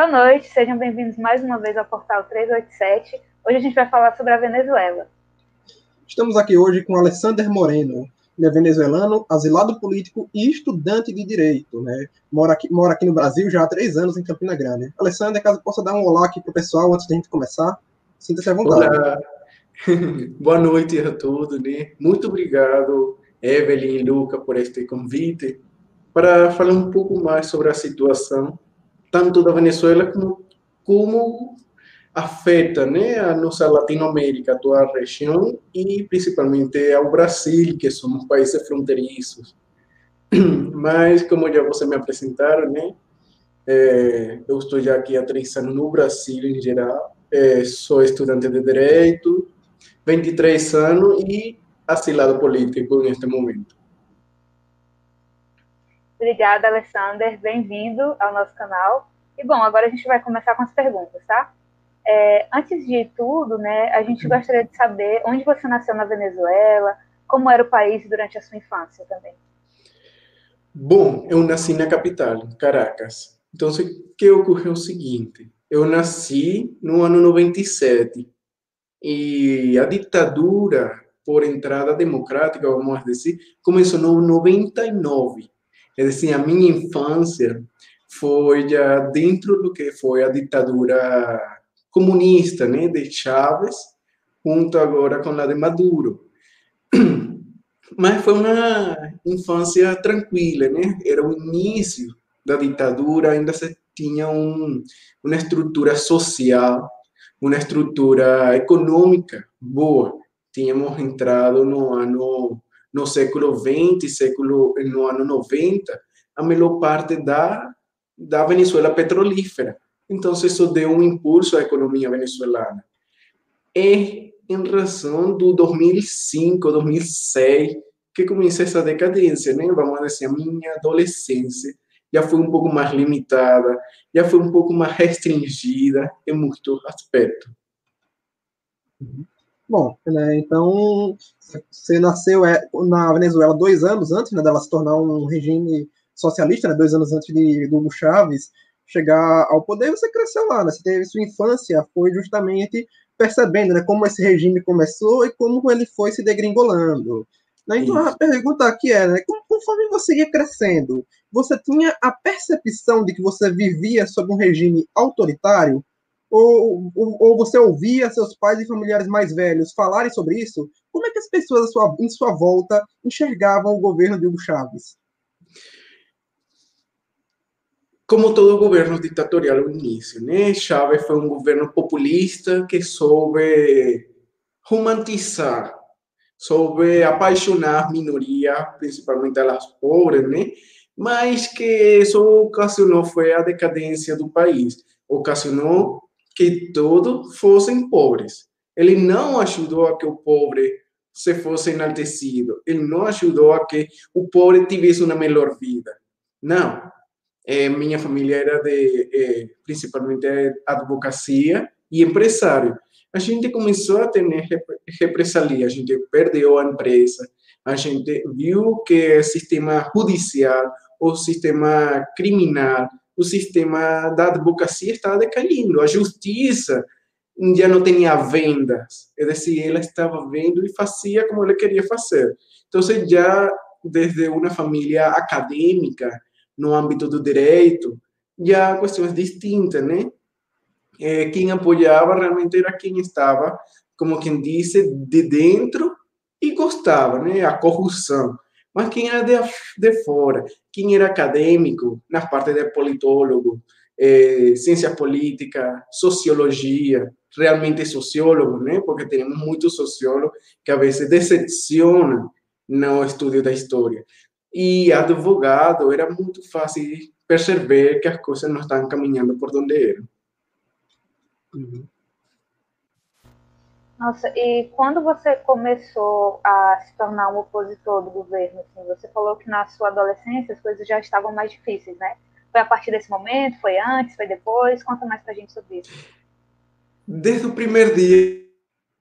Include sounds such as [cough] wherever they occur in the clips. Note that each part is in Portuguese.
Boa noite, sejam bem-vindos mais uma vez ao Portal 387. Hoje a gente vai falar sobre a Venezuela. Estamos aqui hoje com Alessander Moreno. Ele é venezuelano, asilado político e estudante de direito. Né? Mora, aqui, mora aqui no Brasil já há três anos em Campina Grande. Alessander, caso possa dar um olá aqui para o pessoal antes de a gente começar, sinta-se à vontade. Olá. [laughs] Boa noite a todos. Né? Muito obrigado, Evelyn e Luca, por este convite para falar um pouco mais sobre a situação, tanto da Venezuela como, como afeta né, a nossa Latinoamérica, a região, e principalmente ao Brasil, que somos países fronteiriços. [clears throat] Mas, como já você me apresentaram, né, é, eu estou já aqui há três anos no Brasil em geral, é, sou estudante de Direito, 23 anos e asilado político neste momento. Obrigada, Alessander. Bem-vindo ao nosso canal. E, bom, agora a gente vai começar com as perguntas, tá? É, antes de tudo, né, a gente gostaria de saber onde você nasceu na Venezuela, como era o país durante a sua infância também. Bom, eu nasci na capital, Caracas. Então, o que ocorreu é o seguinte: eu nasci no ano 97 e a ditadura por entrada democrática, vamos dizer, começou no 99. É dizer, a minha infância foi já dentro do que foi a ditadura comunista, né, de Chávez, junto agora com a de Maduro. [clears throat] Mas foi uma infância tranquila, né? Era o início da ditadura, ainda se tinha um, uma estrutura social, uma estrutura econômica boa. Tínhamos entrado no ano no século 20, século no ano 90, a melhor parte da da Venezuela petrolífera. Então isso deu um impulso à economia venezuelana. É em razão do 2005, 2006 que começa essa decadência, né? Vamos dizer, a minha adolescência já foi um pouco mais limitada, já foi um pouco mais restringida em muitos aspectos. Uhum. Bom, né, então você nasceu é, na Venezuela dois anos antes né, dela se tornar um regime socialista, né, dois anos antes de do Hugo Chávez chegar ao poder, você cresceu lá, né, você teve sua infância, foi justamente percebendo né, como esse regime começou e como ele foi se degringolando. Né? Então Isso. a pergunta aqui é, né, conforme você ia crescendo, você tinha a percepção de que você vivia sob um regime autoritário? Ou, ou, ou, você ouvia seus pais e familiares mais velhos falarem sobre isso, como é que as pessoas sua, em sua volta enxergavam o governo de Hugo Chávez? Como todo governo ditatorial no início, né? Chávez foi um governo populista que soube romantizar, soube apaixonar a minoria, principalmente as pobres, né? Mas que isso ocasionou foi a decadência do país, ocasionou que todos fossem pobres. Ele não ajudou a que o pobre se fosse enaltecido. Ele não ajudou a que o pobre tivesse uma melhor vida. Não. É, minha família era de, é, principalmente, advocacia e empresário. A gente começou a ter represalia, a gente perdeu a empresa, a gente viu que o sistema judicial, o sistema criminal, o sistema da advocacia estava decaindo, a justiça já não tinha vendas, é decir, ela estava vendo e fazia como ela queria fazer. Então, já desde uma família acadêmica, no âmbito do direito, já questões distintas, né? É, quem apoiava realmente era quem estava, como quem disse, de dentro e gostava, né? A corrupção. Mas quem era de, de fora, quem era acadêmico, na parte de politólogo, eh, ciência política, sociologia, realmente sociólogo, né? Porque temos muitos sociólogos que a vezes decepcionam no estudo da história. E advogado, era muito fácil perceber que as coisas não estão caminhando por onde eram. Uhum. Nossa, e quando você começou a se tornar um opositor do governo, assim, você falou que na sua adolescência as coisas já estavam mais difíceis, né? Foi a partir desse momento? Foi antes? Foi depois? Conta mais pra gente sobre isso. Desde o primeiro dia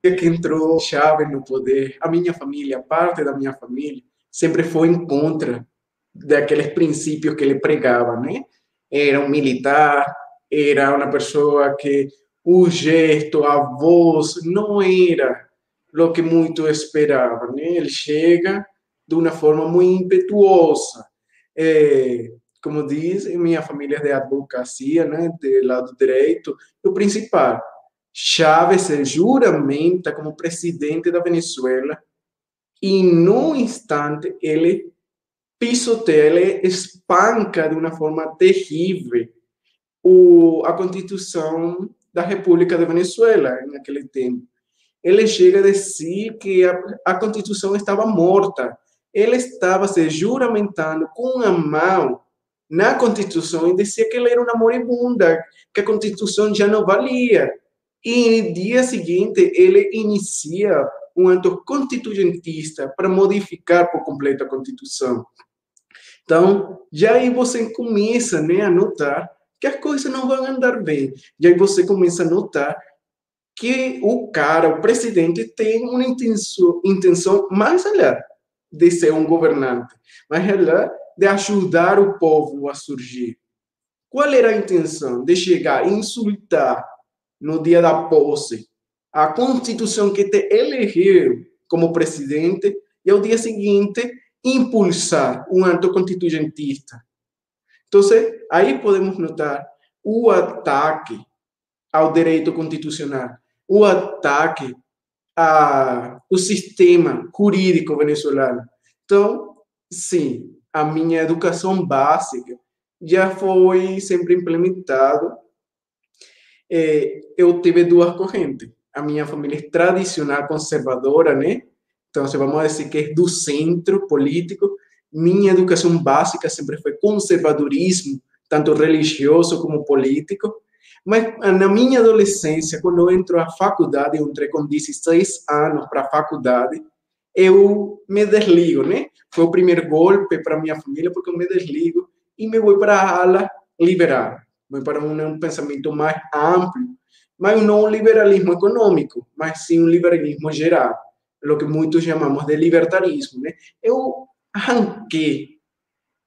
que entrou Chávez no poder, a minha família, parte da minha família, sempre foi em contra daqueles princípios que ele pregava, né? Era um militar, era uma pessoa que o gesto, a voz, não era o que muito esperava. Né? Ele chega de uma forma muito impetuosa. É, como diz, minha família é de advocacia, né, do lado direito, o principal, Chávez se juramenta como presidente da Venezuela e, num instante, ele pisoteia, ele espanca de uma forma terrível o, a Constituição da República da Venezuela, naquele tempo. Ele chega a dizer que a, a Constituição estava morta. Ele estava se juramentando com a mão na Constituição e dizia que ele era uma moribunda, que a Constituição já não valia. E no dia seguinte, ele inicia um ato constituintista para modificar por completo a Constituição. Então, já aí você começa né, a notar que as coisas não vão andar bem. E aí você começa a notar que o cara, o presidente, tem uma intenção, intenção mais além de ser um governante, mais além de ajudar o povo a surgir. Qual era a intenção? De chegar e insultar no dia da posse a Constituição que te elegeu como presidente e ao dia seguinte impulsar um ato constituintista. Então, aí podemos notar o ataque ao direito constitucional, o ataque ao sistema jurídico venezuelano. Então, sim, a minha educação básica já foi sempre implementado. É, eu tive duas correntes. A minha família é tradicional conservadora, né? Então, vamos dizer que é do centro político. Minha educação básica sempre foi conservadorismo, tanto religioso como político. Mas na minha adolescência, quando eu entro à faculdade, eu entrei com 16 anos para a faculdade, eu me desligo, né? Foi o primeiro golpe para minha família, porque eu me desligo e me vou para a ala liberal. Vou para um, um pensamento mais amplo, mas não um liberalismo econômico, mas sim um liberalismo geral, o que muitos chamamos de libertarismo, né? Eu arranquei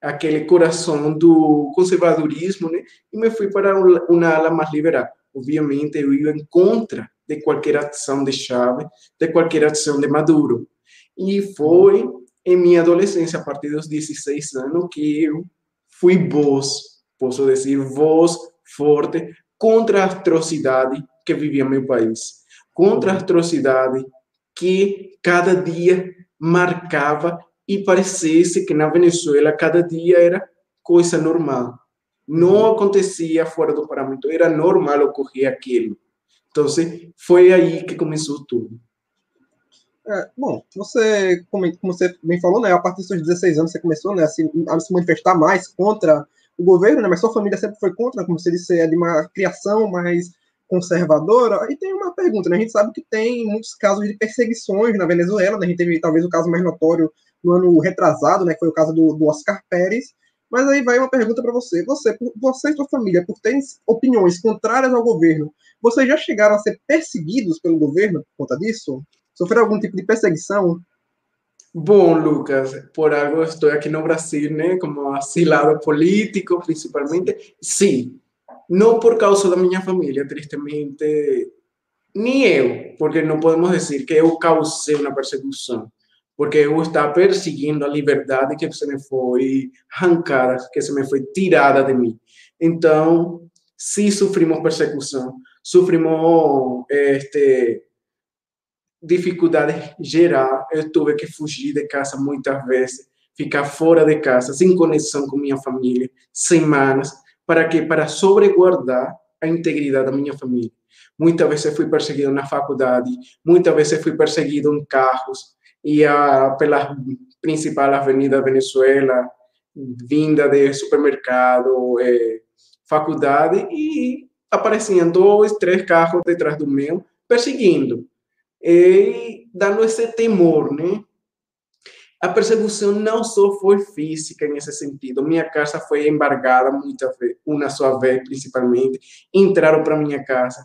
aquele coração do conservadorismo, né? E me fui para uma ala mais liberal. Obviamente, eu ia em contra de qualquer ação de Chávez, de qualquer ação de Maduro. E foi em minha adolescência, a partir dos 16 anos, que eu fui voz, posso dizer, voz forte contra a atrocidade que vivia meu país, contra a atrocidade que cada dia marcava e parecesse que na Venezuela cada dia era coisa normal. Não acontecia fora do parâmetro, era normal ocorrer aquilo. Então, foi aí que começou tudo. É, bom, você, como, como, você bem falou, né, a partir dos seus 16 anos você começou né, a, se, a se manifestar mais contra o governo, né, mas sua família sempre foi contra, como você disse, é de uma criação mais conservadora. E tem uma pergunta, né, a gente sabe que tem muitos casos de perseguições na Venezuela, né, a gente teve talvez o caso mais notório no ano retrasado, né, que foi o caso do, do Oscar Pérez, mas aí vai uma pergunta para você. Você, você e sua família, por terem opiniões contrárias ao governo, vocês já chegaram a ser perseguidos pelo governo por conta disso? Sofreu algum tipo de perseguição? Bom, Lucas, por algo estou aqui no Brasil, né, como asilado político, principalmente. Sim, não por causa da minha família, tristemente, nem eu, porque não podemos dizer que eu causei uma perseguição, porque eu estava perseguindo a liberdade que se me foi arrancada, que se me foi tirada de mim. Então, sim, sofrimos persecução, sofrimos este dificuldade geral, eu tive que fugir de casa muitas vezes, ficar fora de casa, sem conexão com minha família, semanas, para que para sobreguardar a integridade da minha família. Muitas vezes fui perseguido na faculdade, muitas vezes fui perseguido em carros, ia pela principal avenida da Venezuela, vinda de supermercado, eh, faculdade, e apareciam dois, três carros detrás do meu, perseguindo e dando esse temor, né? A perseguição não só foi física nesse sentido. Minha casa foi embargada muitas vezes, uma só vez principalmente. Entraram para minha casa,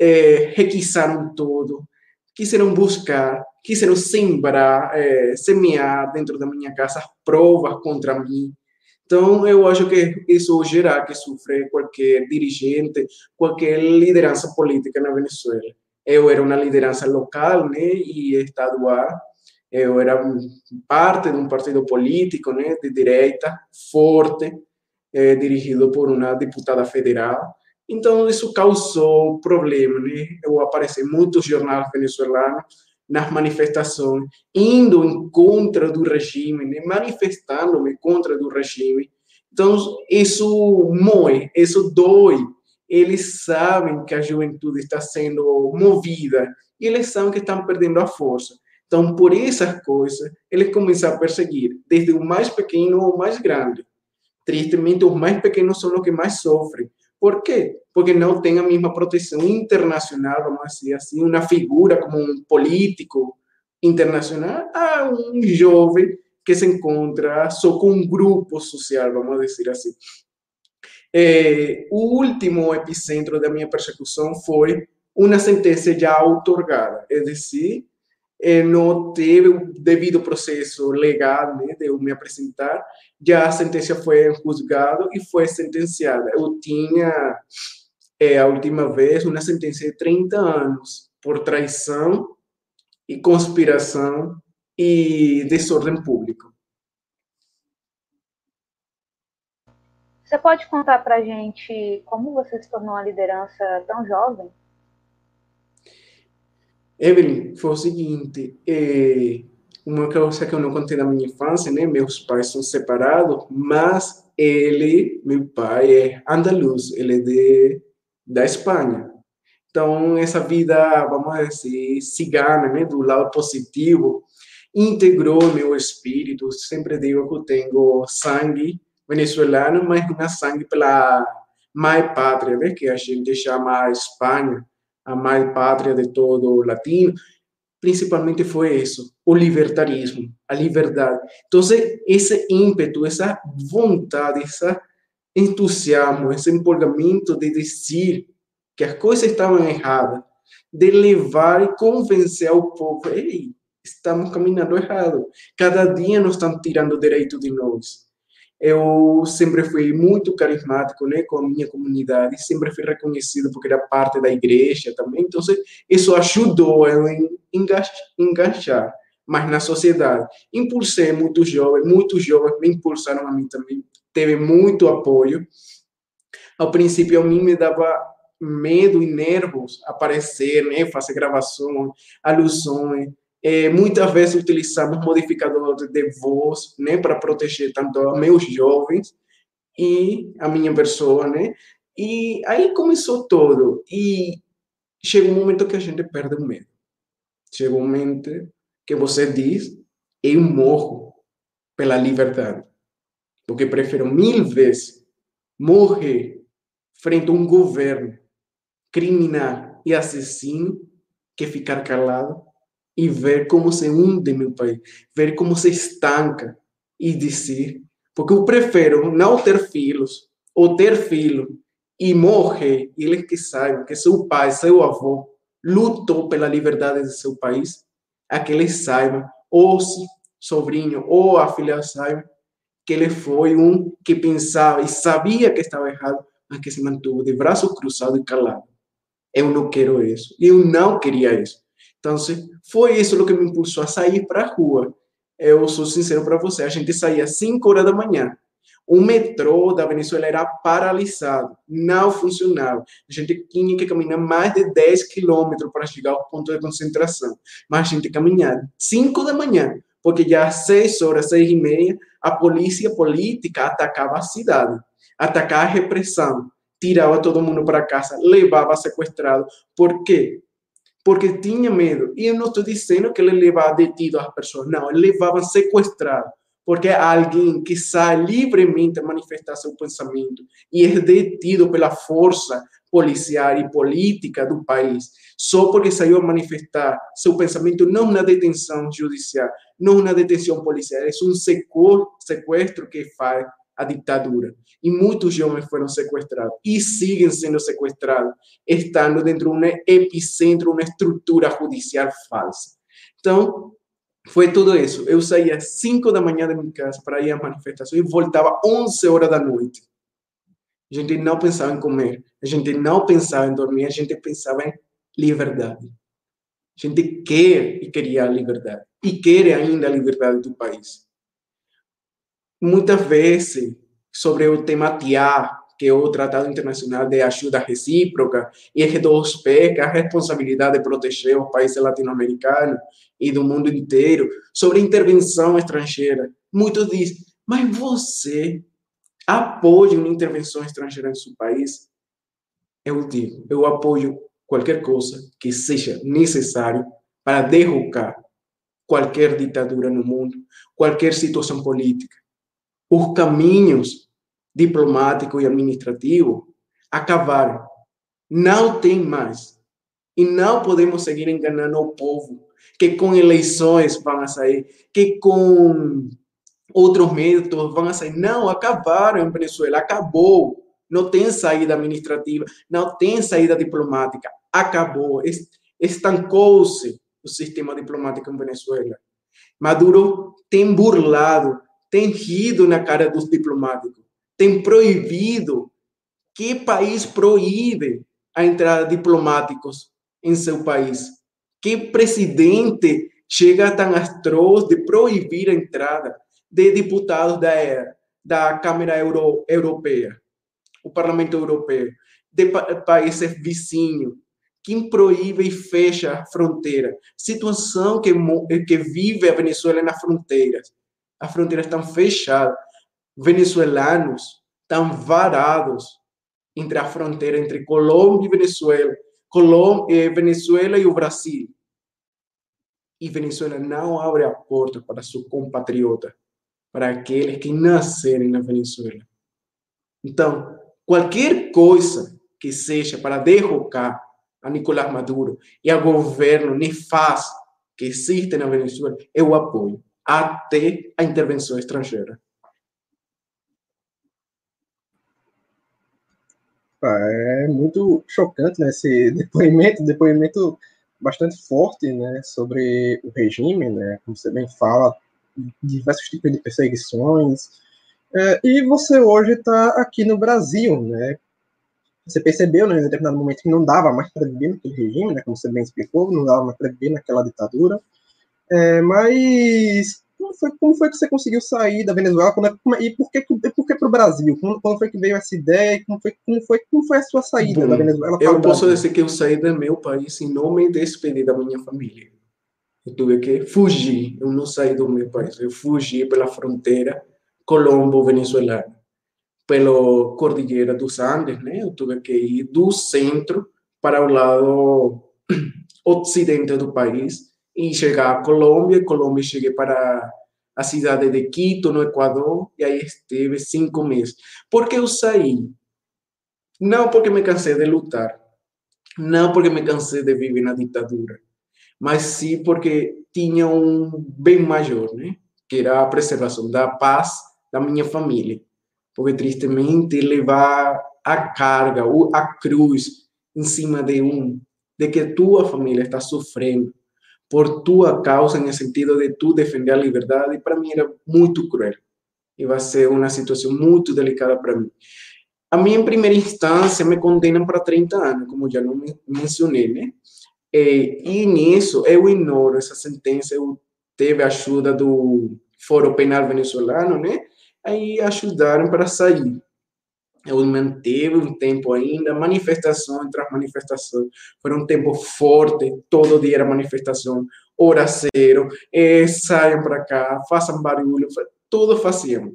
é, requisaram tudo, quiseram buscar, quiseram sembrar, é, semear dentro da minha casa provas contra mim. Então, eu acho que isso geral que sofre qualquer dirigente, qualquer liderança política na Venezuela. Eu era uma liderança local né, e estadual, eu era parte de um partido político né, de direita, forte, eh, dirigido por uma deputada federal. Então, isso causou problema. Né? Eu apareci em muitos jornais venezuelanos nas manifestações, indo em contra do regime, né? manifestando-me contra do regime. Então, isso moe, isso dói. Eles sabem que a juventude está sendo movida e eles sabem que estão perdendo a força. Então, por essas coisas, eles começam a perseguir, desde o mais pequeno ao mais grande. Tristemente, os mais pequenos são os que mais sofrem. Por quê? Porque não tem a mesma proteção internacional, vamos dizer assim, uma figura como um político internacional a um jovem que se encontra só com um grupo social, vamos dizer assim. É, o último epicentro da minha persecução foi uma sentença já outorgada, é decir, não teve o devido processo legal né, de eu me apresentar, já a sentença foi julgada e foi sentenciada. Eu tinha, é, a última vez, uma sentença de 30 anos por traição e conspiração e desordem público. Você pode contar para gente como você se tornou uma liderança tão jovem? Evelyn, foi o seguinte, é, uma coisa que eu não contei da minha infância, né? Meus pais são separados, mas ele, meu pai, é andaluz, ele é de, da Espanha. Então, essa vida, vamos dizer, cigana, né? Do lado positivo, integrou meu espírito. Sempre digo que eu tenho sangue venezuelano, mas uma sangue pela mãe pátria, né? Que a gente chama Espanha a mãe pátria de todo latino, principalmente foi isso, o libertarismo, a liberdade. Então, esse ímpeto, essa vontade, esse entusiasmo, esse empolgamento de dizer que as coisas estavam erradas, de levar e convencer o povo, ei, estamos caminhando errado. Cada dia nos estão tirando direito de nós eu sempre fui muito carismático né, com a minha comunidade, sempre fui reconhecido porque era parte da igreja também, então isso ajudou eu em enganchar mas na sociedade. Impulsei muitos jovens, muitos jovens me impulsaram a mim também, teve muito apoio. Ao princípio, a mim me dava medo e nervos aparecer, né, fazer gravações, alusões, é, muitas vezes utilizamos modificadores de voz, né, para proteger tanto meus jovens e a minha pessoa, né? E aí começou todo. E chega um momento que a gente perde o medo. Chega um momento que você diz: eu morro pela liberdade. Porque prefiro mil vezes morrer frente a um governo criminal e assassino que ficar calado e ver como se hunde meu país, ver como se estanca e dizer, porque eu prefiro não ter filhos ou ter filho e morrer e eles que saibam que seu pai, seu avô lutou pela liberdade de seu país, a que eles saibam, ou sobrinho ou a filha saibam que ele foi um que pensava e sabia que estava errado, mas que se mantuvo de braços cruzados e calado. Eu não quero isso. Eu não queria isso. Então, foi isso o que me impulsou a sair para a rua. Eu sou sincero para você, a gente saía às 5 horas da manhã. O metrô da Venezuela era paralisado, não funcionava. A gente tinha que caminhar mais de 10 quilômetros para chegar ao ponto de concentração. Mas a gente caminhava 5 da manhã, porque já às 6 horas, 6 e meia, a polícia política atacava a cidade, atacava a repressão, tirava todo mundo para casa, levava sequestrado. Por quê? Porque tinha medo. E eu não estou dizendo que ele levava detido as pessoas, não, ele levava sequestrado, porque é alguém que sai livremente a manifestar seu pensamento e é detido pela força policial e política do país, só porque saiu a manifestar seu pensamento, não na detenção judicial, não na detenção policial, é um sequestro que faz a ditadura. E muitos jovens foram sequestrados e siguen sendo sequestrados, estando dentro de um epicentro, uma estrutura judicial falsa. Então, Foi tudo isso. Eu saía às 5 da manhã da minha casa para ir à manifestação e voltava 11 horas da noite. A gente não pensava em comer, a gente não pensava em dormir, a gente pensava em liberdade. A gente quer e queria a liberdade. E quer ainda a liberdade do país. Muitas vezes, sobre o tema TIA, que é o Tratado Internacional de Ajuda Recíproca, e R2P, que é a responsabilidade de proteger os países latino-americanos e do mundo inteiro, sobre intervenção estrangeira. Muitos dizem, mas você apoia uma intervenção estrangeira em seu país? Eu digo, eu apoio qualquer coisa que seja necessário para derrocar qualquer ditadura no mundo, qualquer situação política. Os caminhos diplomático e administrativo acabaram. Não tem mais. E não podemos seguir enganando o povo que com eleições vão a sair, que com outros métodos vão a sair. Não, acabaram em Venezuela, acabou. Não tem saída administrativa, não tem saída diplomática. Acabou. Estancou-se o sistema diplomático em Venezuela. Maduro tem burlado, tem rido na cara dos diplomáticos tem proibido. Que país proíbe a entrada de diplomáticos em seu país? Que presidente chega tão atroz de proibir a entrada de deputados da, da Câmara Euro, Europeia, o Parlamento Europeu, de pa países vizinhos? Quem proíbe e fecha a fronteira? Situação que, que vive a Venezuela nas fronteiras. As fronteiras estão fechadas venezuelanos estão varados entre a fronteira entre Colômbia e Venezuela, Colômbia, eh, Venezuela e o Brasil. E Venezuela não abre a porta para seu compatriota, para aqueles que nascerem na Venezuela. Então, qualquer coisa que seja para derrocar a Nicolás Maduro e ao governo nefasto que existe na Venezuela, eu apoio até a intervenção estrangeira. É muito chocante né, esse [laughs] depoimento, depoimento bastante forte né, sobre o regime, né, como você bem fala, diversos tipos de perseguições. É, e você hoje está aqui no Brasil, né? Você percebeu, né, em determinado momento, que não dava mais para viver naquele regime, né, como você bem explicou, não dava mais para viver naquela ditadura. É, mas como foi, como foi que você conseguiu sair da Venezuela? Como é, como é, e por que, por que para o Brasil? Como, como, foi que veio essa ideia? Como foi, como foi, como foi a sua saída Bom, da Venezuela? Eu posso dizer que eu saí do meu país e não me despedi da minha família. Eu tive que fugir. Eu não saí do meu país. Eu fugi pela fronteira colombo-venezuelana, pela cordilheira dos Andes, né? Eu tive que ir do centro para o lado [clears throat] ocidente do país e chegar a Colômbia. Colômbia cheguei para a cidade de Quito, no Equador, e aí estive cinco meses. Por que eu saí? Não porque me cansei de lutar, não porque me cansei de viver na ditadura, mas sim porque tinha um bem maior, né? que era a preservação da paz da minha família. Porque, tristemente, levar a carga, a cruz em cima de um, de que tua família está sofrendo, por tua causa, no sentido de tu defender a liberdade, para mim era muito cruel. E vai ser uma situação muito delicada para mim. A mim, em primeira instância, me condenam para 30 anos, como já não mencionei, né? E, e nisso, eu ignoro essa sentença, eu teve a ajuda do Foro Penal Venezuelano, né? Aí ajudaram para sair eu manteve um tempo ainda, manifestação tras manifestação, foi um tempo forte, todo dia era manifestação, hora zero, é, saiam para cá, façam barulho, tudo faziam,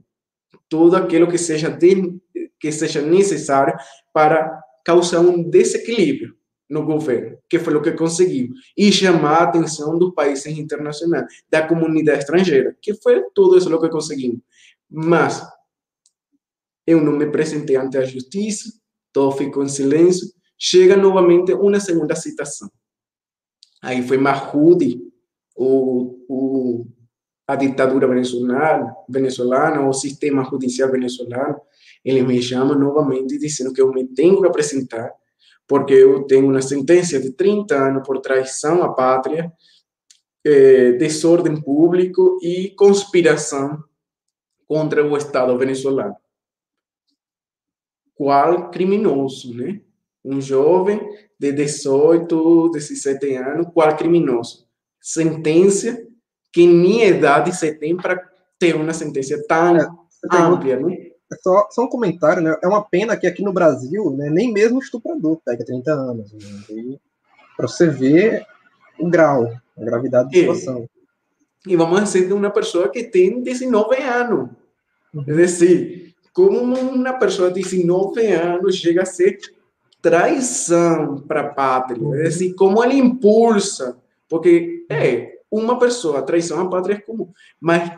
tudo aquilo que seja, de, que seja necessário para causar um desequilíbrio no governo, que foi o que conseguiu, e chamar a atenção dos países internacionais, da comunidade estrangeira, que foi tudo isso que conseguimos. Mas eu não me apresentei ante a justiça, todo ficou em silêncio. Chega novamente uma segunda citação. Aí foi Mahmoud, o, o, a ditadura venezuelana, venezuelana, o sistema judicial venezuelano, ele me chama novamente dizendo que eu me tenho que apresentar, porque eu tenho uma sentença de 30 anos por traição à pátria, eh, desordem público e conspiração contra o Estado venezuelano. Qual criminoso, né? Um jovem de 18, 17 anos, qual criminoso? Sentença que nem idade você tem para ter uma sentença tão é, ampla, né? É só, só um comentário, né? É uma pena que aqui no Brasil, né, nem mesmo o estuprador pega 30 anos. Né? Para você ver o grau, a gravidade da situação. E vamos dizer de uma pessoa que tem 19 anos. Uhum. É decir, como uma pessoa de 19 anos chega a ser traição para a pátria. É decir, como ele impulsa. Porque é uma pessoa, traição à pátria é comum. Mas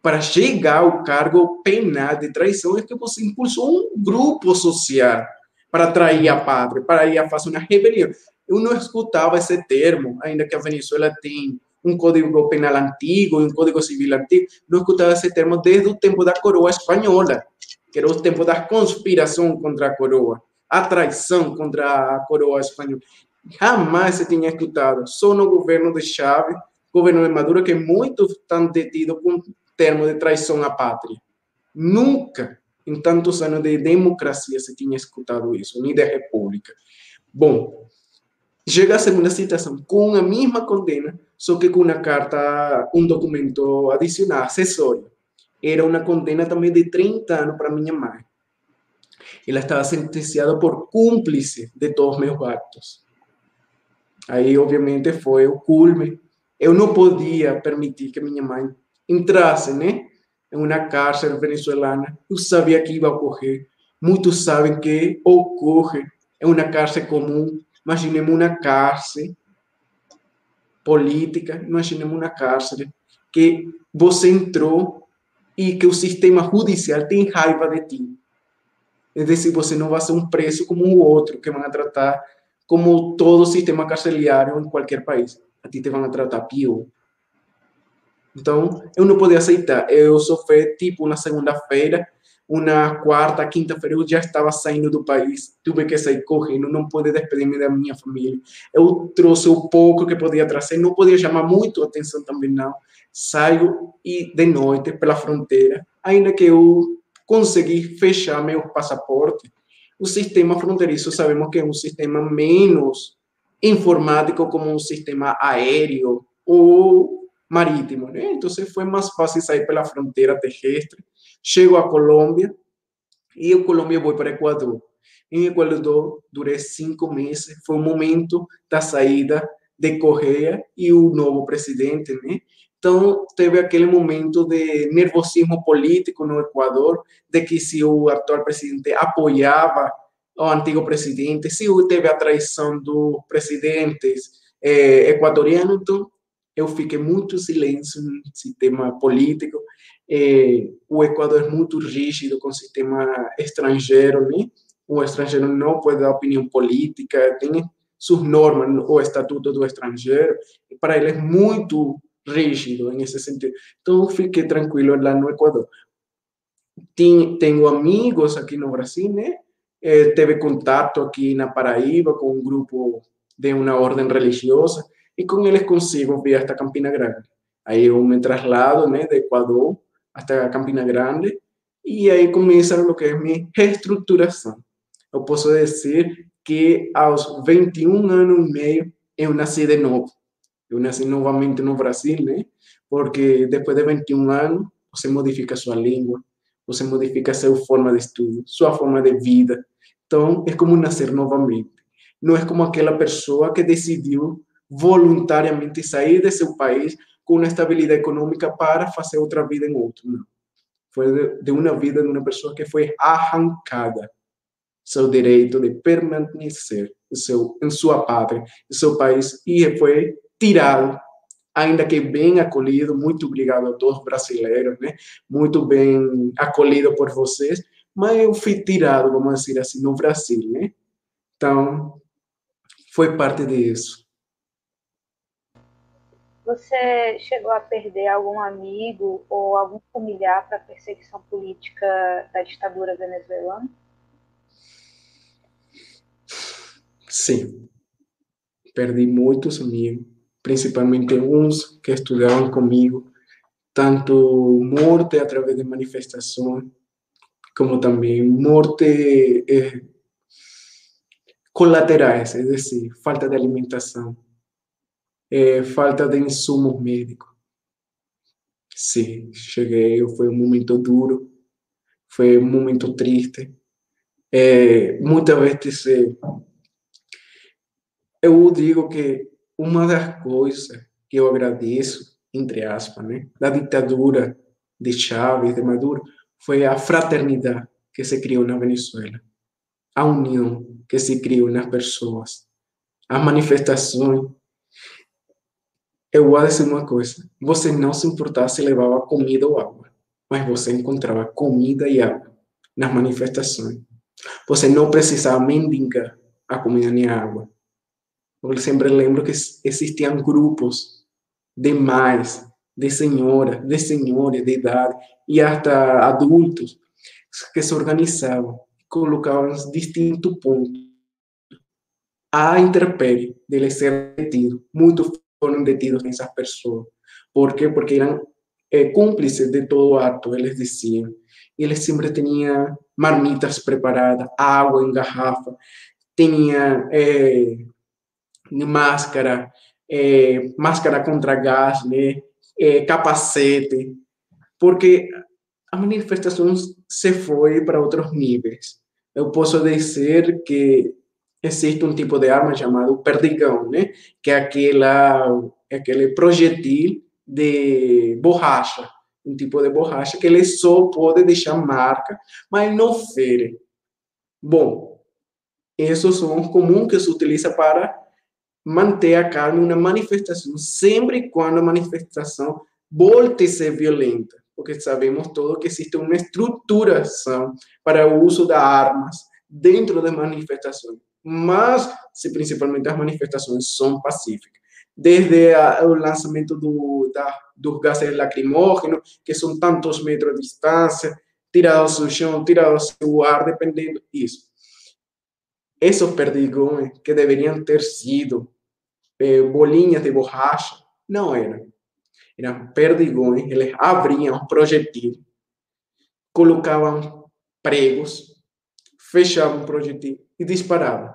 para chegar ao cargo penal de traição é que você impulsou um grupo social para trair a pátria, para ir a fazer uma rebelião. Eu não escutava esse termo, ainda que a Venezuela tem um código penal antigo, um código civil antigo, não escutava esse termo desde o tempo da coroa espanhola, que era o tempo da conspiração contra a coroa, a traição contra a coroa espanhola. Jamais se tinha escutado, só no governo de Chávez, governo de Maduro, que muitos estão detidos com termo de traição à pátria. Nunca, em tantos anos de democracia, se tinha escutado isso, nem da república. Bom, chega a segunda citação com a mesma condena, só que com uma carta, um documento adicional, acessório. Era uma condena também de 30 anos para minha mãe. Ela estava sentenciada por cúmplice de todos meus atos. Aí, obviamente, foi o culme. Eu não podia permitir que minha mãe entrasse né, em uma cárcere venezuelana, eu sabia que ia ocorrer. Muitos sabem que ocorre em uma cárcere comum. Imaginemos uma cárcere política, imaginemos uma cárcere que você entrou e que o sistema judicial tem raiva de ti. É decir, você não vai ser um preso como o outro, que vão tratar como todo sistema carcerário em qualquer país. A ti te vão tratar pior. Então, eu não podia aceitar. Eu sofri, tipo, na segunda-feira, uma quarta, quinta-feira, eu já estava saindo do país. Tive que sair correndo, não pude despedir-me da minha família. Eu trouxe o pouco que podia trazer, não podia chamar muito atenção também, não. Saio e de noite pela fronteira, ainda que eu consegui fechar meu passaporte. O sistema fronteiriço sabemos que é um sistema menos informático como um sistema aéreo ou marítimo, né? Então foi mais fácil sair pela fronteira terrestre. Chego a Colômbia e em Colômbia vou para Equador. Em Equador durei cinco meses. Foi o momento da saída de Correia e o novo presidente, né? Então, teve aquele momento de nervosismo político no Equador, de que se o atual presidente apoiava o antigo presidente, se teve a traição dos presidentes eh, equatorianos, então eu fiquei muito silêncio no sistema político. É, o Equador é muito rígido com o sistema estrangeiro, né? O estrangeiro não pode dar opinião política, tem suas normas, o estatuto do estrangeiro, para ele é muito rígido nesse sentido. Então, fiquei tranquilo lá no Equador. Tenho amigos aqui no Brasil, né? É, teve contato aqui na Paraíba com um grupo de uma ordem religiosa y con ellos consigo vir hasta Campina Grande. Aí eu me traslado né, de Equador hasta Campina Grande e aí começa o que é minha reestruturação. Eu posso dizer que aos 21 anos e meio eu nasci de novo. Eu nasci novamente no Brasil, né? Porque depois de 21 anos você modifica sua língua, você modifica sua forma de estudo, sua forma de vida. Então é como nascer novamente. Não é como aquela pessoa que decidiu voluntariamente sair de seu país com uma estabilidade econômica para fazer outra vida em outro. Não. Foi de, uma vida de uma pessoa que foi arrancada seu direito de permanecer em, seu, em sua pátria, em seu país, e foi tirado, ainda que bem acolhido. Muito obrigado a todos brasileiros, né? Muito bem acolhido por vocês, mas eu fui tirado, vamos dizer assim, no Brasil, né? Então, foi parte disso. Você chegou a perder algum amigo ou algum familiar para a perseguição política da ditadura venezuelana? Sim. Perdi muitos amigos, principalmente uns que estudavam comigo, tanto morte através de manifestações, como também morte eh, colaterais, é decir, falta de alimentação, eh, falta de insumos médicos. Sim, cheguei, foi um momento duro, foi um momento triste. É, muitas vezes eu digo que uma das coisas que eu agradeço, entre aspas, né, da ditadura de Chávez, de Maduro, foi a fraternidade que se criou na Venezuela, a união que se criou nas pessoas, as manifestações. Eu vou dizer uma coisa: você não se importava se levava comida ou água, mas você encontrava comida e água nas manifestações. Você não precisava mendigar a comida nem a água. Eu sempre lembro que existiam grupos de mães, de senhoras, de senhores de idade e até adultos que se organizavam, colocavam distintos pontos a interpérie de ser detido. Muitos foram detidos essas pessoas. Por quê? Porque eram é, cúmplices de todo ato, eles diziam. Eles sempre tinham marmitas preparadas, água em garrafa, tinha é, máscara, é, máscara contra gás, né? É, capacete, porque a manifestação se foi para outros níveis. Eu posso dizer que existe um tipo de arma chamado perdigão, né? Que é aquela, aquele projetil de borracha, um tipo de borracha que ele só pode deixar marca, mas não fere. Bom, esses são comuns que se utiliza para manter a em uma manifestação, sempre quando a manifestação volte a ser violenta, porque sabemos todos que existe uma estruturação para o uso das armas dentro das manifestações, mas se principalmente as manifestações são pacíficas. Desde a, o lançamento do, da, dos gases lacrimógenos, que são tantos metros de distância, tirados do chão, tirados do ar, dependendo disso esos perdigões que deveriam ter sido eh, bolinhas de borracha, não eram. Eram perdigões, eles abriam projetil, colocavam pregos, fechavam o projetil e disparavam.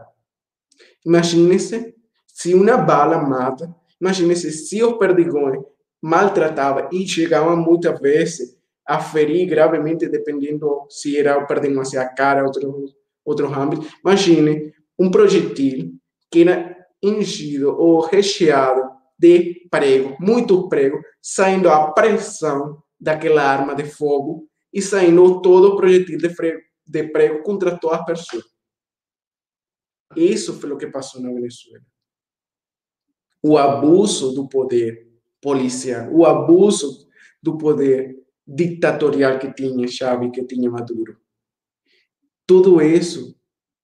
Imagine-se se uma bala mata, imagine-se se os perdigões maltratavam e chegavam muitas vezes a ferir gravemente, dependendo se era o perdigão hacia a cara, outro outro âmbito. Imagine um projetil que era enchido ou recheado de prego, muito prego, saindo a pressão daquela arma de fogo e saindo todo o projetil de, de prego contra todas as pessoas. Isso foi o que passou na Venezuela. O abuso do poder policial, o abuso do poder ditatorial que tinha Chávez, que tinha Maduro tudo isso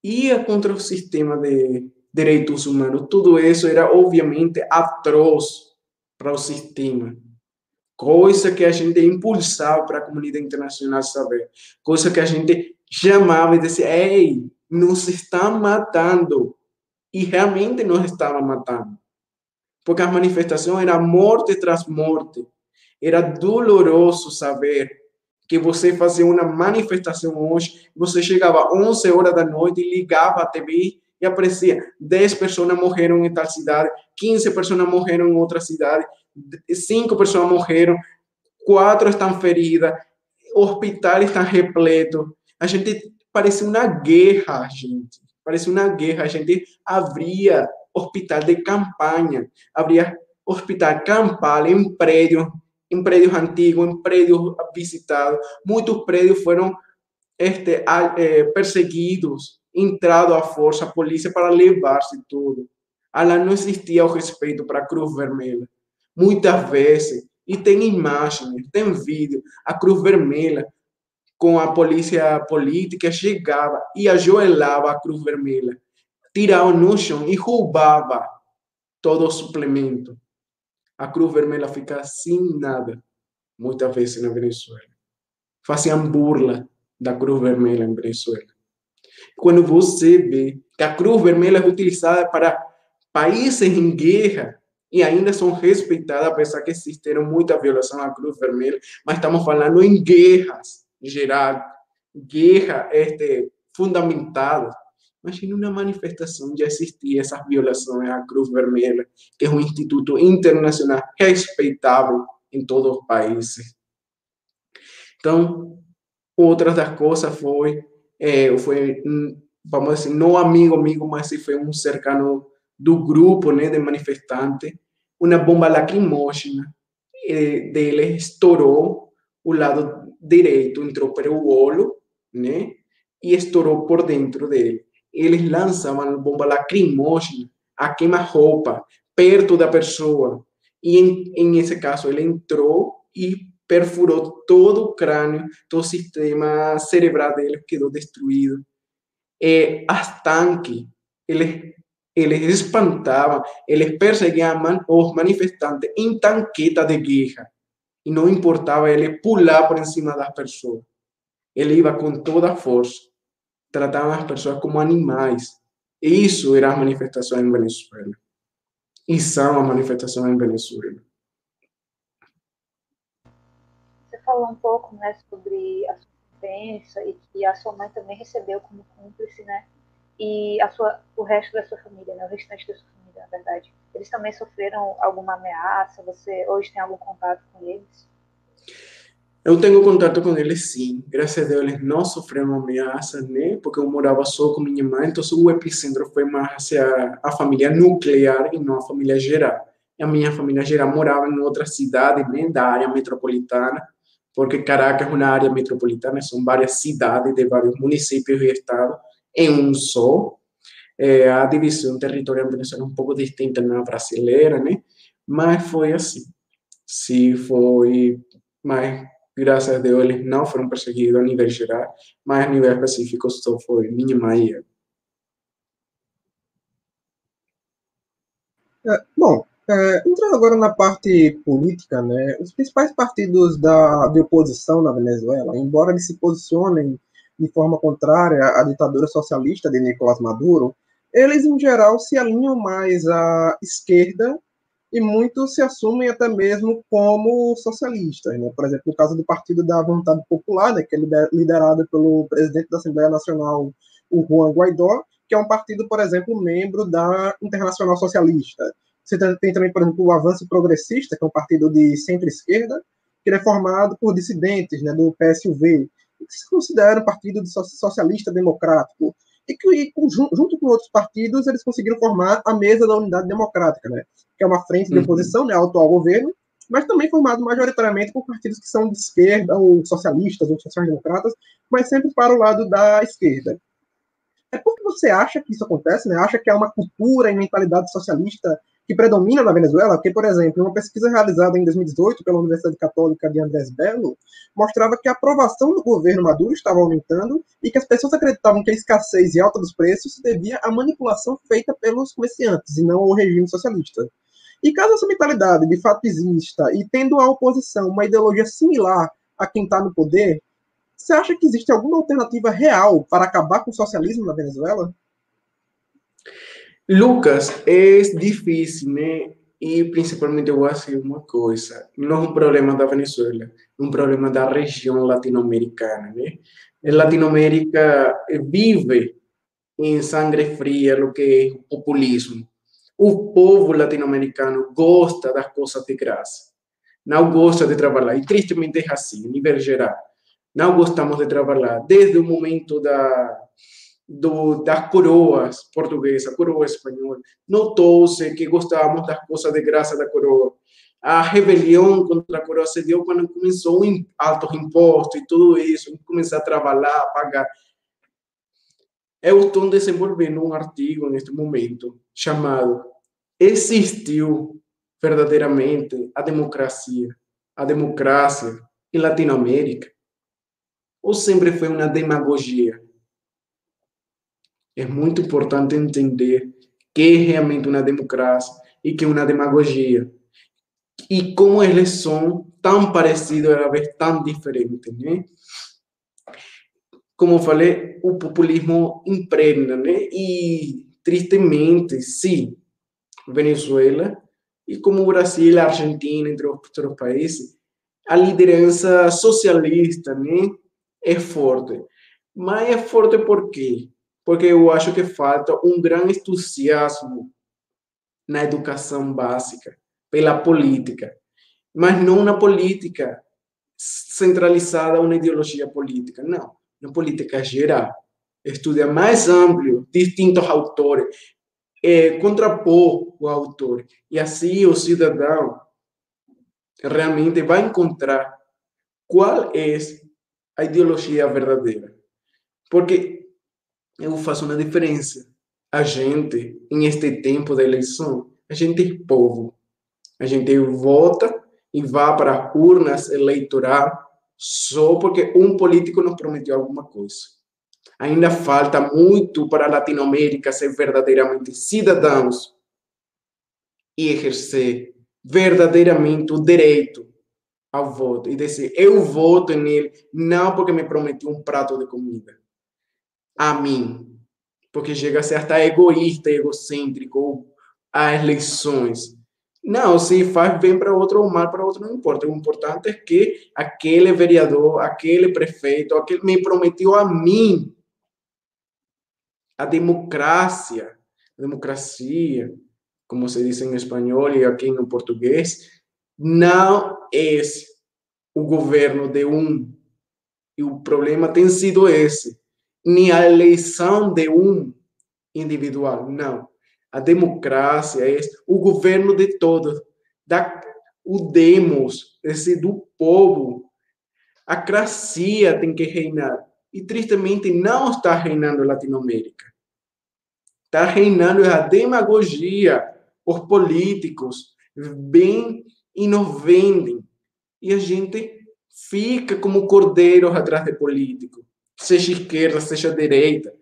ia contra o sistema de direitos humanos. Tudo isso era, obviamente, atroz para o sistema. Coisa que a gente impulsava para a comunidade internacional saber. Coisa que a gente chamava e dizia: ei, nos estão matando. E realmente nos estavam matando. Porque a manifestação era morte tras morte. Era doloroso saber que você fazia uma manifestação hoje, você chegava 11 horas da noite e ligava a TV e aparecia 10 pessoas morreram em tal cidade, 15 pessoas morreram em outra cidade, 5 pessoas morreram, 4 estão feridas, hospitais estão repletos. A gente parecia uma guerra, gente. Parecia uma guerra. A gente abria hospital de campanha, abria hospital campal em prédios em prédios antigos, em prédios visitados. Muitos prédios foram este, eh, perseguidos, entrado à força, a polícia para levar-se tudo. Lá não existia o respeito para a Cruz Vermelha. Muitas vezes, e tem imagens, tem vídeo, a Cruz Vermelha com a polícia política chegava e ajoelhava a Cruz Vermelha, tirava no chão e roubava todo o suplemento a Cruz Vermelha fica sem nada, muitas vezes na Venezuela. Faziam burla da Cruz Vermelha em Venezuela. Quando você vê que a Cruz Vermelha é utilizada para países em guerra, e ainda são respeitadas, apesar que existiram muita violação à Cruz Vermelha, mas estamos falando em guerras geral, guerra este, fundamentada. Imagina uma manifestação de existir essas violações à Cruz Vermelha, que é um instituto internacional respeitável em todos os países. Então, outra das coisas foi, é, foi vamos dizer, não amigo, amigo, mas foi um cercano do grupo né, de manifestantes, uma bomba lacrimógena eh, dele estourou o lado direito, entrou pelo olho, né, e por dentro dele. Eles lançavam bomba lacrimógena a queima-roupa perto da pessoa. E em, em esse caso, ele entrou e perfurou todo o crânio, todo o sistema cerebral dele quedou destruído. É, as tanques, eles eles espantavam, eles perseguiam os manifestantes em tanqueta de guerra. E não importava ele pular por cima das pessoas. Ele ia com toda a força. Tratava as pessoas como animais. E isso era a manifestação em Venezuela. E são as manifestações em Venezuela. Você falou um pouco né, sobre a sua vivência e que a sua mãe também recebeu como cúmplice, né? e a sua, o resto da sua família, né, o restante da sua família, verdade. Eles também sofreram alguma ameaça? Você hoje tem algum contato com eles? Eu tenho contato com eles sim. Graças a Deus eles não sofreram ameaça, né? Porque eu morava só com minha mãe, então o epicentro foi mais hacia a família nuclear e não a família geral. E a minha família geral morava em outra cidade, né, da área metropolitana, porque Caracas é uma área metropolitana, são várias cidades de vários municípios e estados em um só. É, a divisão territorial venezuelana é um pouco distinta na brasileira, né? Mas foi assim. Sim, foi. Mas, graças a Deus, eles não foram perseguidos a nível geral, mas a nível específico só foi minha mãe. É, bom, é, entrando agora na parte política, né, os principais partidos da, de oposição na Venezuela, embora eles se posicionem de forma contrária à ditadura socialista de Nicolás Maduro, eles, em geral, se alinham mais à esquerda e muitos se assumem até mesmo como socialistas. Né? Por exemplo, no caso do Partido da Vontade Popular, né, que é liderado pelo presidente da Assembleia Nacional, o Juan Guaidó, que é um partido, por exemplo, membro da Internacional Socialista. Você tem também, por exemplo, o Avanço Progressista, que é um partido de centro-esquerda, que é formado por dissidentes né, do PSUV, que se considera um partido socialista democrático, e que, junto com outros partidos, eles conseguiram formar a Mesa da Unidade Democrática, né? que é uma frente de uhum. oposição né, ao atual governo, mas também formado majoritariamente por partidos que são de esquerda, ou socialistas, ou sociais-democratas, mas sempre para o lado da esquerda. É porque você acha que isso acontece, né? acha que há uma cultura e mentalidade socialista que predomina na Venezuela, porque, por exemplo, uma pesquisa realizada em 2018 pela Universidade Católica de Andrés Belo mostrava que a aprovação do governo Maduro estava aumentando e que as pessoas acreditavam que a escassez e alta dos preços se devia à manipulação feita pelos comerciantes e não ao regime socialista. E caso essa mentalidade de fato exista e tendo a oposição uma ideologia similar a quem está no poder, você acha que existe alguma alternativa real para acabar com o socialismo na Venezuela? Lucas, é difícil, né? E principalmente eu vou dizer uma coisa: não é um problema da Venezuela, é um problema da região latino-americana, né? A Latinoamérica vive em sangue fria o que é populismo. O povo latino-americano gosta das coisas de graça, não gosta de trabalhar, e tristemente é assim, em nível geral. Não gostamos de trabalhar desde o momento da do, das coroas portuguesa, coroa espanhola. Notou-se que gostávamos das coisas de graça da coroa. A rebelião contra a coroa se deu quando começou o altos impostos e tudo isso, começar a trabalhar, a pagar. Eu estou desenvolvendo um artigo neste momento chamado Existiu verdadeiramente a democracia, a democracia em Latinoamérica? Ou sempre foi uma demagogia? É muito importante entender que é realmente uma democracia e que é uma demagogia. E como eles são tão parecidos e a vez tão diferentes, né? Como falei, o populismo impregna, né? E tristemente, sim, Venezuela e como o Brasil, a Argentina, entre outros países, a liderança socialista né, é forte. Mas é forte por quê? Porque eu acho que falta um grande entusiasmo na educação básica, pela política. Mas não na política centralizada uma ideologia política, não. Na política geral. Estuda mais amplo, distintos autores, é, contrapor o autor. E assim o cidadão realmente vai encontrar qual é a ideologia verdadeira. Porque eu faço uma diferença. A gente, em este tempo da eleição, a gente é povo. A gente vota e vai para urnas eleitorais só porque um político nos prometeu alguma coisa. Ainda falta muito para a Latinoamérica ser verdadeiramente cidadãos e exercer verdadeiramente o direito ao voto e dizer eu voto nele não porque me prometeu um prato de comida a mim porque chega a ser até egoísta egocêntrico as eleições não, se faz bem para outro ou mal para outro, não importa. O importante é que aquele vereador, aquele prefeito, aquele me prometeu a mim a democracia, a democracia, como se diz em espanhol e aqui no português, não é o governo de um. E o problema tem sido esse. Nem a eleição de um individual, não. A democracia é o governo de todos, da, o demos, esse do povo. A cracia tem que reinar. E tristemente não está reinando Latinoamérica. Está reinando a demagogia por políticos, bem e nos vendem. E a gente fica como cordeiros atrás de político, seja esquerda, seja direita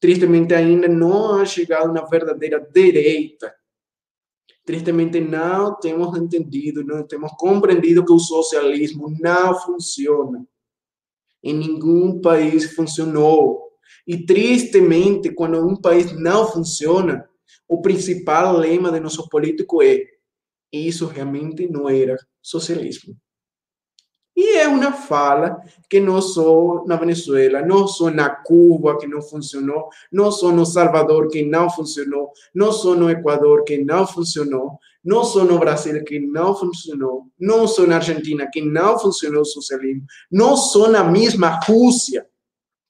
tristemente ainda não ha chegado na verdadeira direita. Tristemente não temos entendido, não temos compreendido que o socialismo não funciona. Em nenhum país funcionou. E tristemente, quando um país não funciona, o principal lema de nossos políticos é: isso realmente não era socialismo. E é uma fala que não só na Venezuela, não só na Cuba que não funcionou, não só no Salvador que não funcionou, não só no Equador que não funcionou, não só no Brasil que não funcionou, não só na Argentina que não funcionou o socialismo, não só na mesma Rússia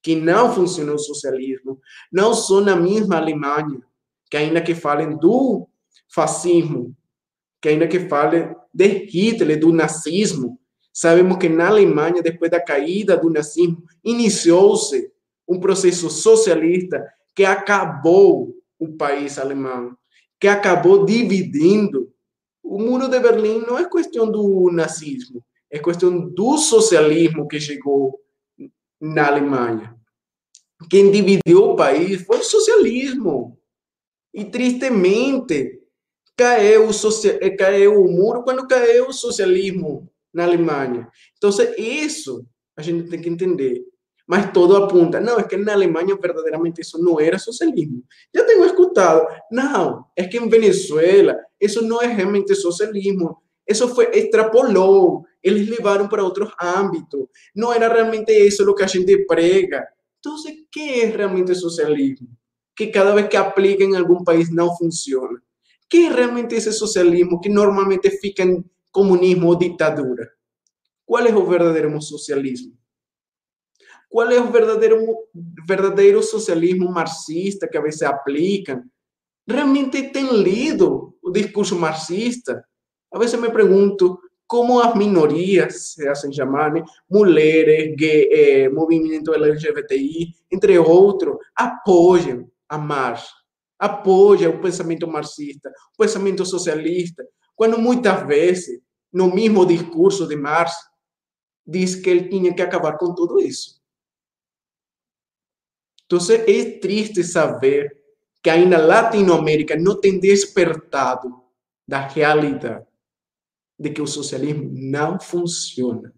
que não funcionou o socialismo, não só na mesma Alemanha, que ainda que falem do fascismo, que ainda que falem de Hitler, do nazismo, Sabemos que na Alemanha, depois da caída do nazismo, iniciou-se um processo socialista que acabou o país alemão, que acabou dividindo. O muro de Berlim não é questão do nazismo, é questão do socialismo que chegou na Alemanha. Quem dividiu o país foi o socialismo. E tristemente, caiu o, social, caiu o muro quando caiu o socialismo na Alemanha. Então, isso a gente tem que entender. Mas todo apunta, não, é que na Alemanha verdadeiramente isso não era socialismo. Já tenho escutado, não, é que em Venezuela isso não é realmente socialismo. Isso foi, extrapolou, eles levaram para outros âmbitos. Não era realmente isso o que a gente prega. Então, o que é realmente socialismo? Que cada vez que aplica em algum país não funciona. Que é realmente esse socialismo que normalmente fica em comunismo ou ditadura. Qual é o verdadeiro socialismo? Qual é o verdadeiro, verdadeiro socialismo marxista que a vezes aplicam? Realmente tem lido o discurso marxista? A vezes me pergunto como as minorias, se fazem chamar, né? mulheres, gay, eh, movimento LGBTI, entre outros, apoiam a marcha, apoiam o pensamento marxista, o pensamento socialista, quando muitas vezes, no mesmo discurso de Marx, diz que ele tinha que acabar com tudo isso. Então, é triste saber que ainda Latinoamérica não tem despertado da realidade de que o socialismo não funciona.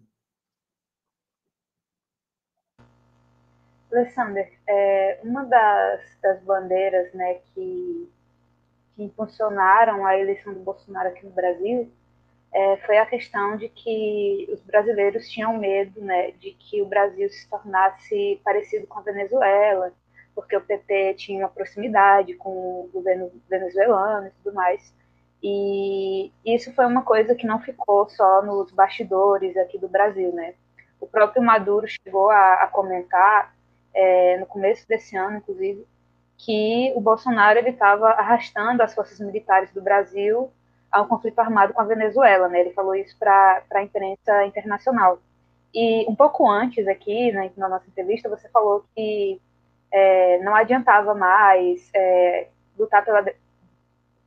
Alexander, é, uma das, das bandeiras né, que que impulsionaram a eleição do Bolsonaro aqui no Brasil é, foi a questão de que os brasileiros tinham medo né, de que o Brasil se tornasse parecido com a Venezuela, porque o PT tinha uma proximidade com o governo venezuelano e tudo mais. E isso foi uma coisa que não ficou só nos bastidores aqui do Brasil, né? O próprio Maduro chegou a, a comentar é, no começo desse ano, inclusive, que o Bolsonaro ele estava arrastando as forças militares do Brasil a um conflito armado com a Venezuela, né? Ele falou isso para a imprensa internacional. E um pouco antes aqui, né, na nossa entrevista, você falou que é, não adiantava mais é, lutar pela,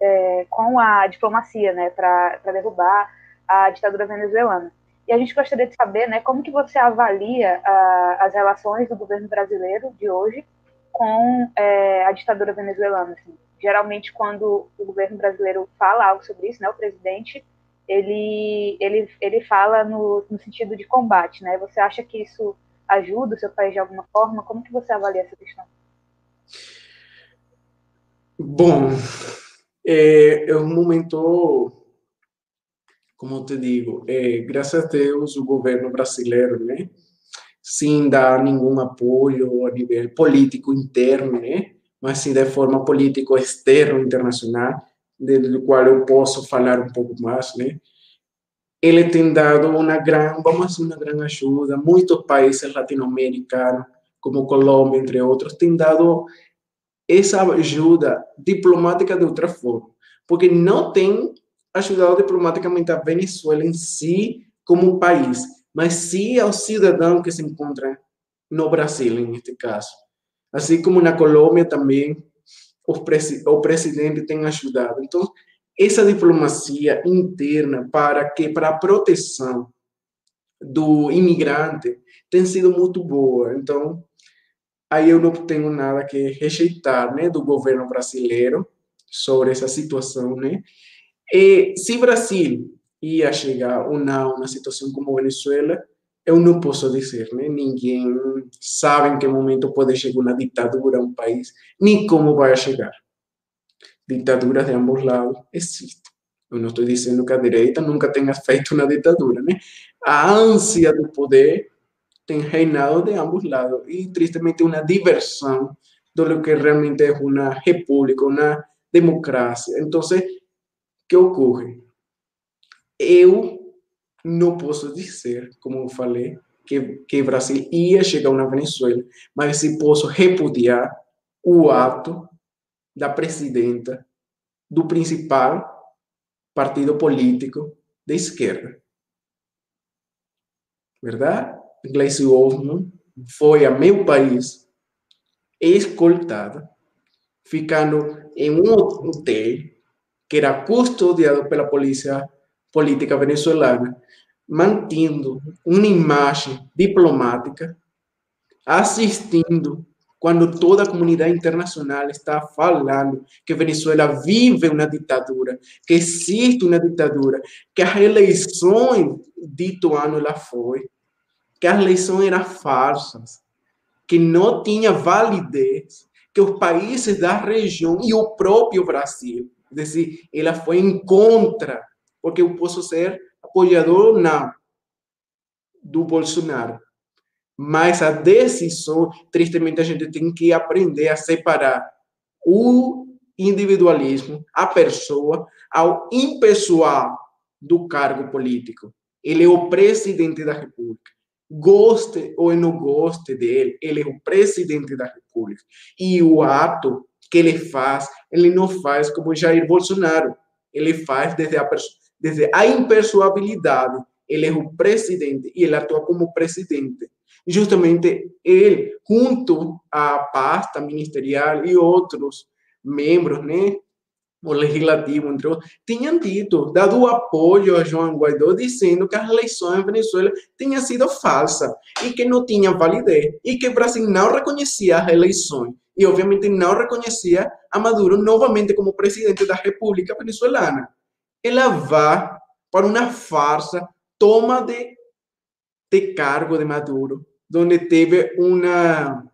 é, com a diplomacia, né, para derrubar a ditadura venezuelana. E a gente gostaria de saber, né, como que você avalia a, as relações do governo brasileiro de hoje com é, a ditadura venezuelana. Assim. Geralmente, quando o governo brasileiro fala algo sobre isso, né, o presidente, ele, ele, ele fala no, no sentido de combate, né? Você acha que isso ajuda o seu país de alguma forma? Como que você avalia essa questão? Bom, é, é um momento, como te digo, é, graças a Deus o governo brasileiro, né, sem dar nenhum apoio a nível político interno, né, mas sim de forma político externo internacional, do qual eu posso falar um pouco mais, né, ele tem dado uma grande, vamos dizer, uma grande ajuda. Muitos países latino-americanos, como Colômbia, entre outros, têm dado essa ajuda diplomática de outra forma, porque não tem ajudado diplomaticamente a Venezuela em si como país, mas sim ao cidadão que se encontra no Brasil, em este caso. Assim como na Colômbia também, o, presidente tem ajudado. Então, essa diplomacia interna para que para a proteção do imigrante tem sido muito boa. Então, aí eu não tenho nada que rejeitar, né, do governo brasileiro sobre essa situação, né? E se Brasil ia chegar ou não na situação como Venezuela, eu não posso dizer, né? Ninguém sabe em que momento pode chegar uma ditadura a um país, nem como vai chegar ditaduras de ambos lados existem. Eu não estou dizendo que a direita nunca tenha feito uma ditadura, né? A ânsia do poder tem reinado de ambos lados e, tristemente, uma diversão do que realmente é uma república, uma democracia. Então, o que ocorre? Eu não posso dizer, como eu falei, que, que o Brasil ia chegar na Venezuela, mas se posso repudiar o ato da presidenta do principal partido político de esquerda. Verdade? Gleisi Hoffmann foi a meu país escoltada, ficando em um hotel que era custodiado pela polícia política venezuelana, mantendo uma imagem diplomática, assistindo quando toda a comunidade internacional está falando que Venezuela vive uma ditadura, que existe uma ditadura, que as eleições dito ano lá foi, que as eleições eram falsas, que não tinha validez, que os países da região e o próprio Brasil, é dizer, ela foi em contra, porque eu posso ser apoiador não do Bolsonaro, mas a decisão, tristemente, a gente tem que aprender a separar o individualismo, a pessoa, ao impessoal do cargo político. Ele é o presidente da República. Goste ou não goste dele, ele é o presidente da República. E o ato que ele faz, ele não faz como Jair Bolsonaro. Ele faz desde a, desde a impessoabilidade. Ele é o presidente e ele atua como presidente justamente ele, junto à pasta ministerial e outros membros, né, o legislativo, entre outros, tinham dito, dado apoio a João Guaidó, dizendo que as eleições em Venezuela tinham sido falsas e que não tinham validez, e que o Brasil não reconhecia as eleições, e obviamente não reconhecia a Maduro novamente como presidente da República Venezuelana. Ela vai para uma farsa, toma de, de cargo de Maduro, donde teve una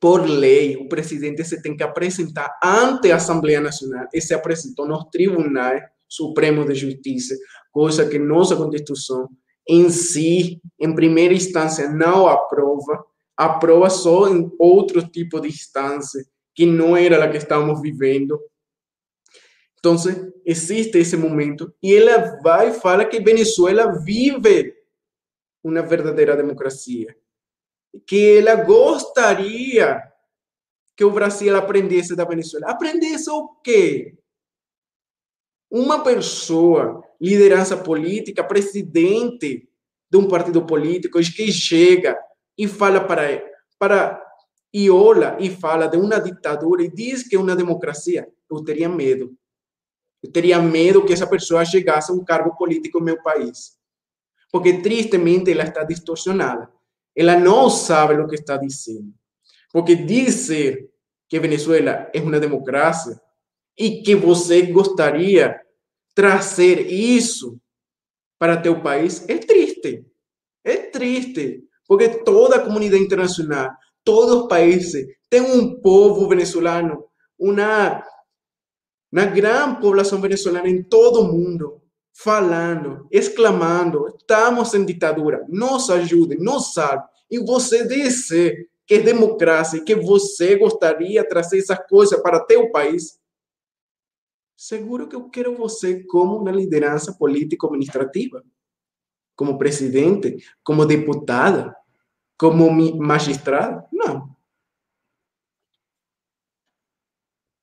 por lei, o presidente se tem que apresentar ante a Assembleia Nacional e se apresentou nos tribunais supremos de justiça, coisa que nossa Constituição em si, em primeira instância, não aprova, aprova só em outro tipo de instância, que não era a que estamos vivendo. Então, existe esse momento, e ela vai e fala que Venezuela vive uma verdadeira democracia que ela gostaria que o Brasil aprendesse da Venezuela. Aprendesse o quê? Uma pessoa, liderança política, presidente de um partido político, que chega e fala para, para e olha e fala de uma ditadura e diz que é uma democracia, eu teria medo. Eu teria medo que essa pessoa chegasse a um cargo político no meu país. Porque, tristemente, ela está distorcionada. Ela não sabe o que está dizendo. Porque dizer que Venezuela é uma democracia e que você gostaria trazer isso para teu país é triste. É triste. Porque toda a comunidade internacional, todos os países, têm um povo venezuelano, uma, uma grande população venezuelana em todo o mundo falando, exclamando: estamos em ditadura, nos ajudem, nos salve. E você disse que é democracia e que você gostaria de trazer essa coisa para teu país. Seguro que eu quero você como uma liderança político-administrativa, como presidente, como deputada, como magistrada. Não.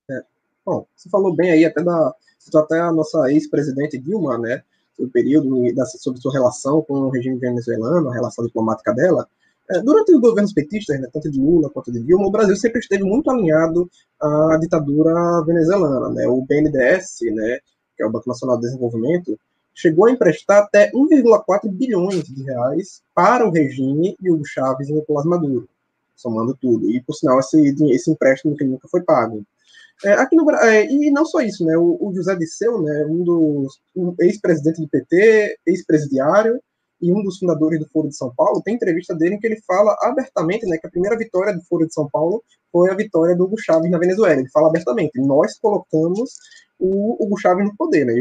É. Bom, você falou bem aí até da até a nossa ex-presidente Dilma, né, o período da, sobre sua relação com o regime venezuelano, a relação diplomática dela. É, durante os governos petistas, né, tanto de Lula quanto de Dilma, o Brasil sempre esteve muito alinhado à ditadura venezuelana. Né, o BNDES, né, que é o Banco Nacional de Desenvolvimento, chegou a emprestar até 1,4 bilhões de reais para o regime de Hugo Chávez e Nicolás Maduro, somando tudo. E, por sinal, esse, esse empréstimo que nunca foi pago. É, aqui no, é, e não só isso, né? O, o José Disseu, né, um dos um ex-presidente do PT, ex-presidiário e um dos fundadores do Foro de São Paulo, tem entrevista dele em que ele fala abertamente, né, que a primeira vitória do Foro de São Paulo foi a vitória do Hugo Chávez na Venezuela. Ele fala abertamente: nós colocamos o Hugo Chávez no poder, né?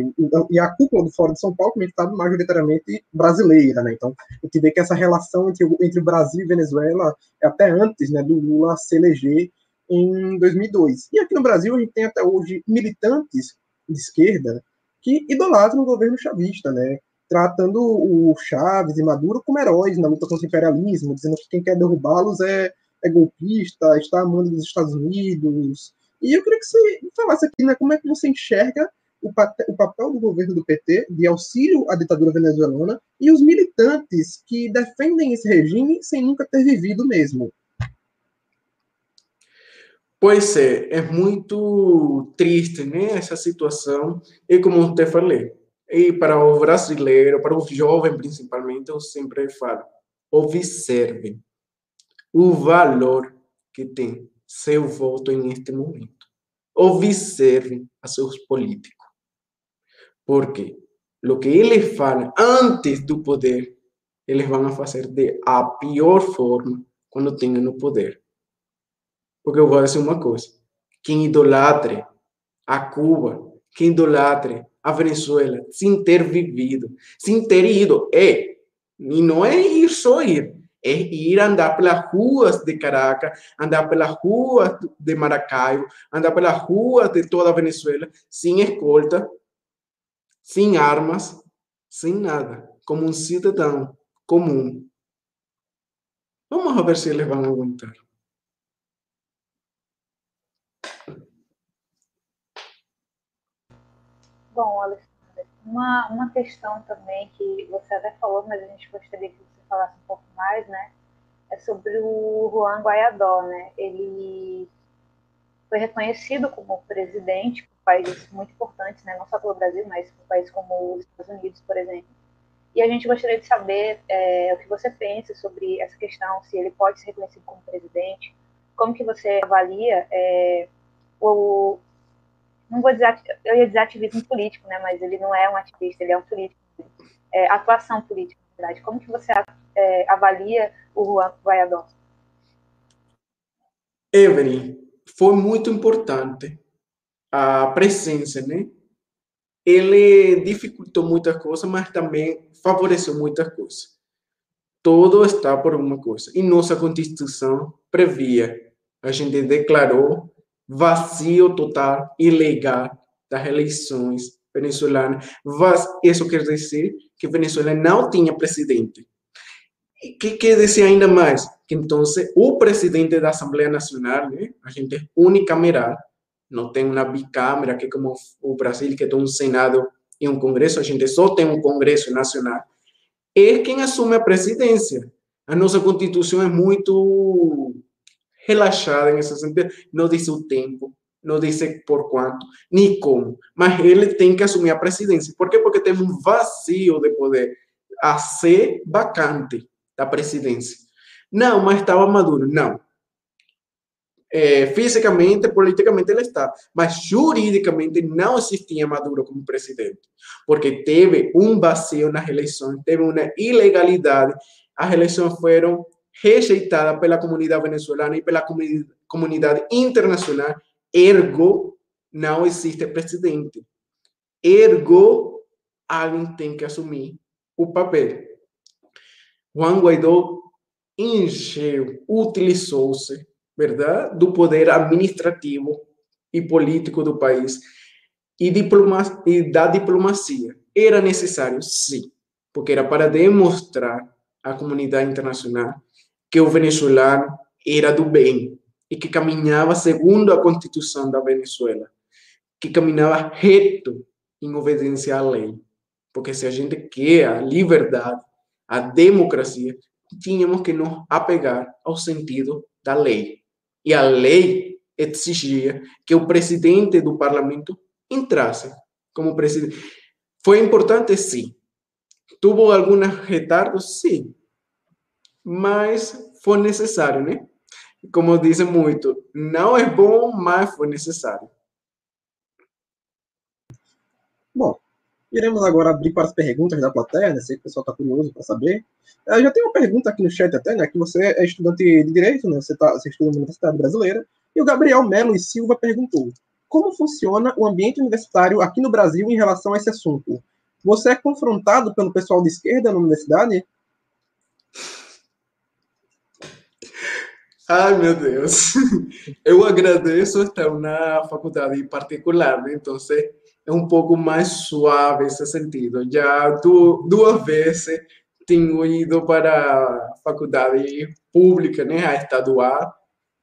E, a cúpula do Foro de São Paulo, como gente sabe, majoritariamente brasileira, né? Então, a gente vê que essa relação entre, entre Brasil e Venezuela é até antes, né, do Lula se eleger em 2002. E aqui no Brasil a gente tem até hoje militantes de esquerda que idolatram o governo chavista, né? Tratando o Chaves e Maduro como heróis na luta contra o imperialismo, dizendo que quem quer derrubá-los é, é golpista, está amando dos Estados Unidos. E eu queria que você falasse aqui, né, como é que você enxerga o, o papel do governo do PT de auxílio à ditadura venezuelana e os militantes que defendem esse regime sem nunca ter vivido mesmo. Pois é, é muito triste, né, essa situação. E como eu te falei, e para o brasileiro, para o jovem principalmente, eu sempre falo, observem o valor que tem seu voto neste momento. Observem a seus políticos. Porque o que eles falam antes do poder, eles vão fazer de a pior forma quando tenham o poder. Porque eu vou dizer uma coisa: quem idolatre a Cuba, quem idolatre a Venezuela, sem ter vivido, sem ter ido, é, e não é ir só ir, é ir andar pelas ruas de Caracas, andar pelas ruas de Maracaibo, andar pelas ruas de toda a Venezuela, sem escolta, sem armas, sem nada, como um cidadão comum. Vamos ver se eles vão aguentar. Bom, Alessandra, uma, uma questão também que você até falou, mas a gente gostaria que você falasse um pouco mais, né? É sobre o Juan Guaidó, né? Ele foi reconhecido como presidente por países muito importantes, né? Não só pelo Brasil, mas por países como os Estados Unidos, por exemplo. E a gente gostaria de saber é, o que você pensa sobre essa questão, se ele pode ser reconhecido como presidente, como que você avalia é, o, não vou dizer, eu ia dizer ativismo político, né, mas ele não é um ativista, ele é um político, é, atuação política, na verdade. Como que você é, avalia o Juan Guaidó? Evelyn, foi muito importante a presença, né? Ele dificultou muitas coisas, mas também favoreceu muitas coisas. Todo está por uma coisa. E nossa Constituição previa, a gente declarou vazio total, ilegal das eleições venezuelanas. Isso quer dizer que Venezuela não tinha presidente. E que quer dizer ainda mais? Que então o presidente da Assembleia Nacional, né, a gente é unicameral, não tem uma bicâmara, que como o Brasil, que tem um Senado e um Congresso, a gente só tem um Congresso Nacional, é quem assume a presidência. A nossa Constituição é muito relaxada nesse sentido, não diz o tempo, não diz por quanto, nem como, mas ele tem que assumir a presidência. Por quê? Porque tem um vazio de poder a ser vacante da presidência. Não, mas estava maduro. Não. Fisicamente, politicamente ele está, mas juridicamente não existia Maduro como presidente, porque teve um vazio nas eleições, teve uma ilegalidade. As eleições foram rejeitadas pela comunidade venezuelana e pela comunidade internacional. Ergo, não existe presidente. Ergo, alguém tem que assumir o papel. Juan Guaidó encheu, utilizou-se, verdade, do poder administrativo e político do país e, diploma, e da diplomacia. Era necessário, sim, porque era para demonstrar à comunidade internacional que o venezuelano era do bem e que caminhava segundo a Constituição da Venezuela, que caminhava reto em obediência à lei. Porque se a gente quer a liberdade, a democracia, tínhamos que nos apegar ao sentido da lei. E a lei exigia que o presidente do parlamento entrasse como presidente. Foi importante, sim. Tuvo alguns retardos, sim. Mas foi necessário, né? Como dizem muito, não é bom, mas foi necessário. Bom, Iremos agora abrir para as perguntas da plateia, né? Sei que o pessoal está curioso para saber. Eu já tem uma pergunta aqui no chat até, né? Que você é estudante de Direito, né? Você, tá, você estuda na Universidade Brasileira. E o Gabriel Melo e Silva perguntou, como funciona o ambiente universitário aqui no Brasil em relação a esse assunto? Você é confrontado pelo pessoal de esquerda na universidade? Ai, meu Deus. Eu agradeço estar na faculdade particular, né? Então, é um pouco mais suave esse sentido. Já du duas vezes tenho ido para a faculdade pública, né, a estadual,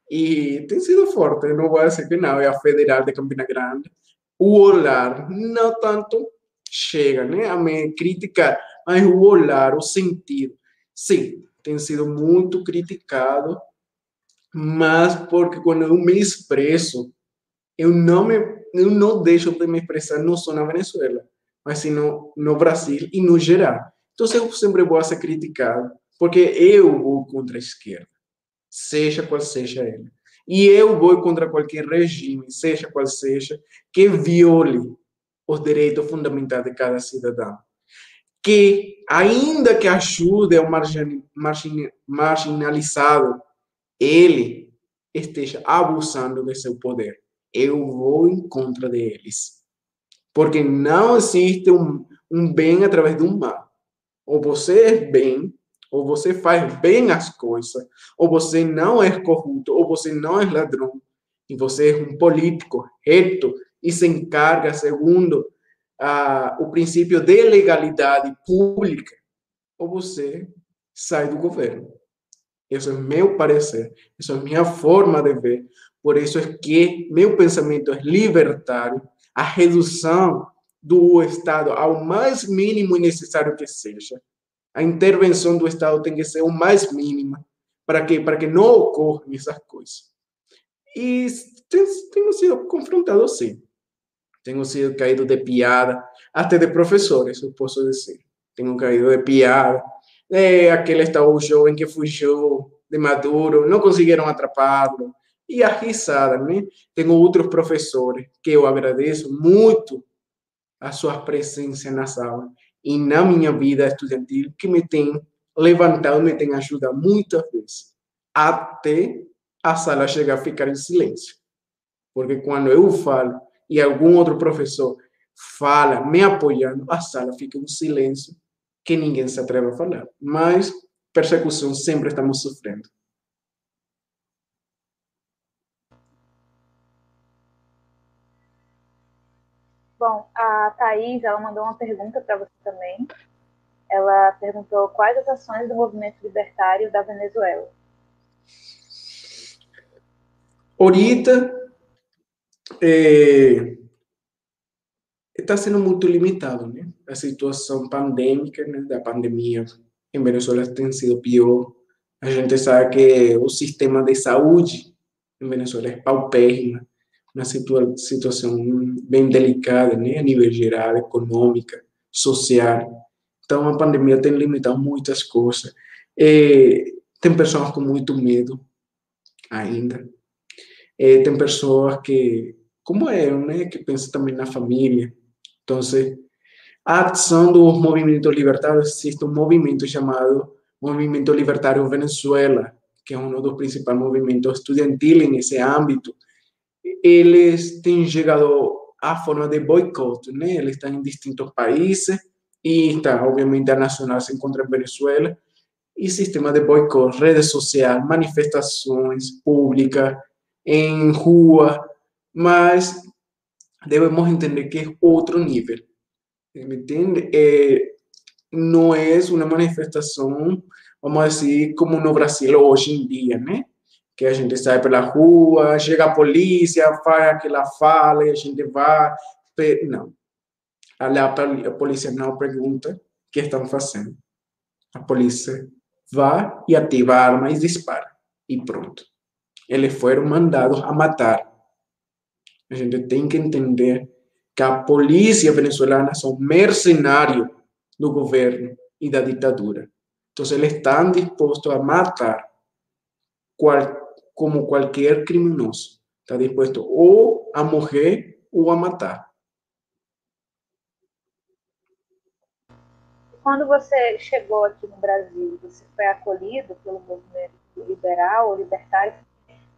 e tem sido forte, não vou dizer que não, é a Federal de Campina Grande. O olhar, não tanto chega né, a me criticar, mas o olhar, o sentido, sim, tem sido muito criticado, mas porque quando eu me expresso, eu não me eu não deixo de me expressar não só na Venezuela, mas sim no, no Brasil e no geral. Então, eu sempre vou ser criticado, porque eu vou contra a esquerda, seja qual seja ele. E eu vou contra qualquer regime, seja qual seja, que viole os direitos fundamentais de cada cidadão. Que, ainda que ajude ao margin, margin, marginalizado, ele esteja abusando de seu poder eu vou em contra deles. Porque não existe um, um bem através de um mal. Ou você é bem, ou você faz bem as coisas, ou você não é corrupto, ou você não é ladrão, e você é um político reto e se encarga segundo ah, o princípio de legalidade pública, ou você sai do governo. Esse é meu parecer, essa é minha forma de ver. Por isso é que meu pensamento é libertário, a redução do Estado ao mais mínimo necessário que seja. A intervenção do Estado tem que ser o mais mínima para que para que não ocorram essas coisas. E tenho sido confrontado sim. Tenho sido caído de piada, até de professores, eu posso dizer. Tenho caído de piada. É, aquele estado jovem que fugiu de Maduro, não conseguiram atrapá-lo e a risada, né? Tenho outros professores que eu agradeço muito a sua presença na sala e na minha vida estudantil que me tem levantado, me tem ajudado muitas vezes, até a sala chega a ficar em silêncio. Porque quando eu falo e algum outro professor fala me apoiando, a sala fica em silêncio que ninguém se atreve a falar. Mas persecução sempre estamos sofrendo. Bom, a Thaís, ela mandou uma pergunta para você também. Ela perguntou quais as ações do movimento libertário da Venezuela. Ahorita é, está sendo muito limitado, né? A situação pandêmica, né, da pandemia em Venezuela tem sido pior. A gente sabe que o sistema de saúde em Venezuela é paupérrimo uma situa situação bem delicada, né, a nível geral, econômica, social. Então, a pandemia tem limitado muitas coisas. É, tem pessoas com muito medo ainda. É, tem pessoas que, como eu, né, que pensam também na família. Então, a ação dos movimentos libertários, existe um movimento chamado Movimento Libertário Venezuela, que é um dos principais movimentos estudantiles nesse âmbito, eles têm chegado à forma de boicote, né? Eles estão em distintos países e está, obviamente, a nacional se encontra em Venezuela e sistema de boicote, redes sociais, manifestações públicas em rua, mas devemos entender que é outro nível, me entende? É, não é uma manifestação, vamos dizer, como no Brasil hoje em dia, né? que a gente sai pela rua, chega a polícia, faz aquela fala e a gente vai. Não. A polícia não pergunta o que estão fazendo. A polícia vai e ativa a arma e dispara. E pronto. Eles foram mandados a matar. A gente tem que entender que a polícia venezuelana são mercenários do governo e da ditadura. Então, eles estão dispostos a matar qualquer como qualquer criminoso. Está disposto ou a morrer ou a matar. Quando você chegou aqui no Brasil, você foi acolhido pelo movimento liberal ou libertário?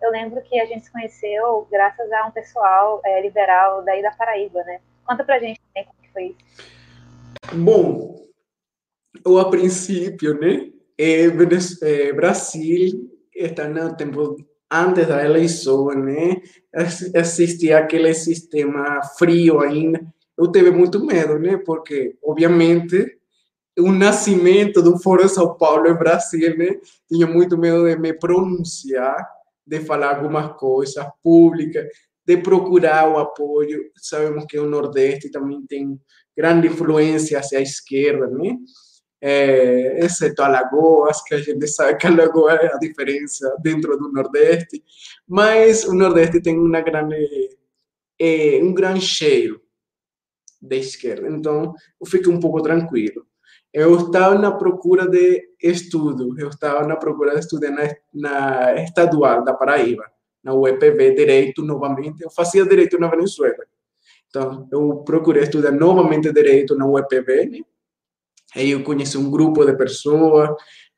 Eu lembro que a gente se conheceu graças a um pessoal é, liberal daí da Paraíba, né? Conta pra gente também como foi isso. Bom, eu a princípio, né, é, é, Brasil está no tempo antes da eleição, né? Existia aquele sistema frio ainda. Eu tive muito medo, né? Porque, obviamente, o nascimento do Foro São Paulo em Brasil, né? Tinha muito medo de me pronunciar, de falar algumas coisas públicas, de procurar o apoio. Sabemos que o Nordeste também tem grande influência hacia a esquerda, né? é, exceto Alagoas, que a gente sabe que Alagoas é a diferença dentro do Nordeste, mas o Nordeste tem uma grande, é, um grande cheiro de esquerda, então eu fico um pouco tranquilo. Eu estava na procura de estudo, eu estava na procura de estudar na, na estadual da Paraíba, na UEPB, Direito novamente, eu fazia Direito na Venezuela. Então, eu procurei estudar novamente Direito na UEPB, né? Aí eu conheci um grupo de pessoas,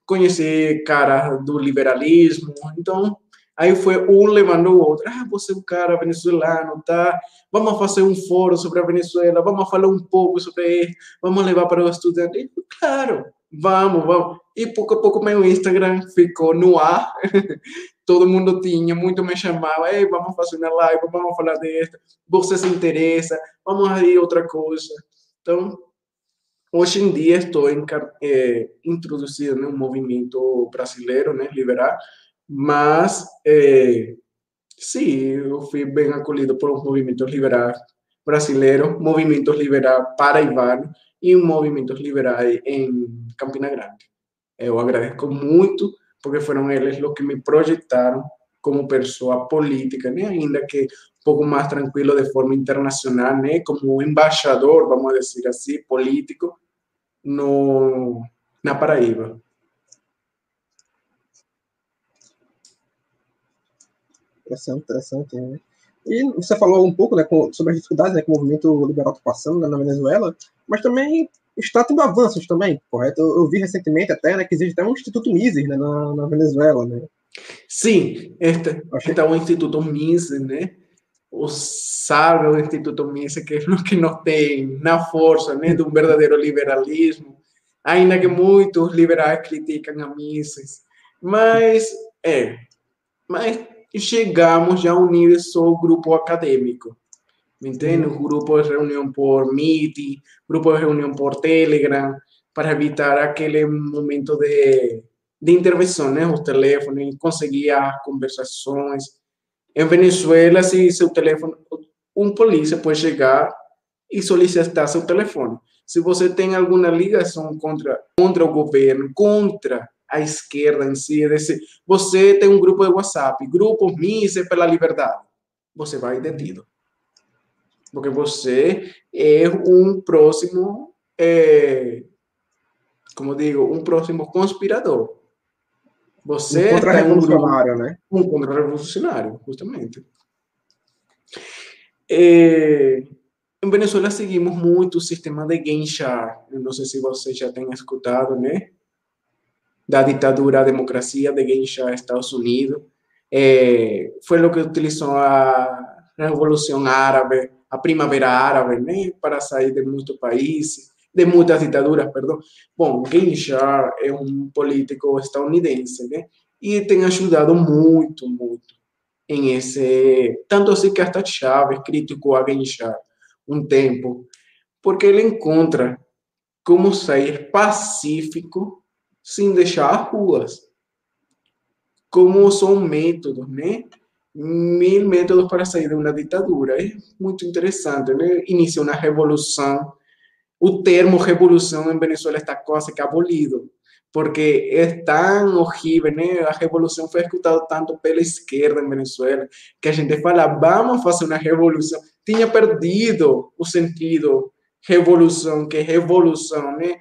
conheci caras do liberalismo, então aí foi um levando o outro. Ah, você é um cara venezuelano, tá? Vamos fazer um fórum sobre a Venezuela, vamos falar um pouco sobre isso, vamos levar para os estudantes. E, claro, vamos, vamos. E pouco a pouco meu Instagram ficou no ar. [laughs] Todo mundo tinha, muito me chamava, Ei, vamos fazer uma live, vamos falar disso. Você se interessa, vamos aí outra coisa. Então, Hoje em dia estou é, introduzido no movimento brasileiro, né, liberal, mas é, sim, eu fui bem acolhido por um movimento liberal brasileiro, movimentos liberais paraibanos e movimentos liberais em Campina Grande. Eu agradeço muito porque foram eles os que me projetaram como pessoa política, né? ainda que um pouco mais tranquilo de forma internacional, né? como embaixador, vamos dizer assim, político, no, na Paraíba. Interessante, interessante. Né? E você falou um pouco né, sobre as dificuldades né, que o movimento liberal está passando né, na Venezuela, mas também está tendo avanços também, correto? Eu, eu vi recentemente até né, que existe até um Instituto Mises né, na, na Venezuela, né? Sim, este, é o Instituto Mises, né? O sabe o Instituto Mises que, [laughs] que não tem na força né, de um verdadeiro liberalismo, ainda que muitos liberais criticam a Mises, mas é, mas chegamos já a um nível só grupo acadêmico, me entende? Um grupo de reunião por Meet, grupo de reunião por Telegram, para evitar aquele momento de de intervenção, né? Os teléfonos, conseguir as conversações. Em Venezuela, se seu telefone, um polícia pode chegar e solicitar seu telefone. Se você tem alguma ligação contra, contra o governo, contra a esquerda em si, desse, você tem um grupo de WhatsApp, grupo Mises pela Liberdade, você vai detido. Porque você é um próximo, é, como digo, um próximo conspirador. Você um contra-revolucionário, um né? Um contra-revolucionário, justamente. É, em Venezuela seguimos muito o sistema de Genscher. Não sei se você já tem escutado, né? Da ditadura à democracia de Genscher, Estados Unidos. É, foi o que utilizou a Revolução Árabe, a Primavera Árabe, né? Para sair de muitos países de muitas ditaduras, perdão. Bom, Genscher é um político estadunidense, né? E tem ajudado muito, muito em esse... Tanto assim que hasta Chávez criticou a Genscher um tempo, porque ele encontra como sair pacífico sem deixar as ruas. Como são métodos, né? Mil métodos para sair de uma ditadura. É muito interessante, né? Inicia uma revolução o termo revolução em Venezuela está quase que abolido, porque é tão horrível, né? A revolução foi escutada tanto pela esquerda em Venezuela, que a gente fala, vamos fazer uma revolução. Tinha perdido o sentido revolução, que é revolução, né?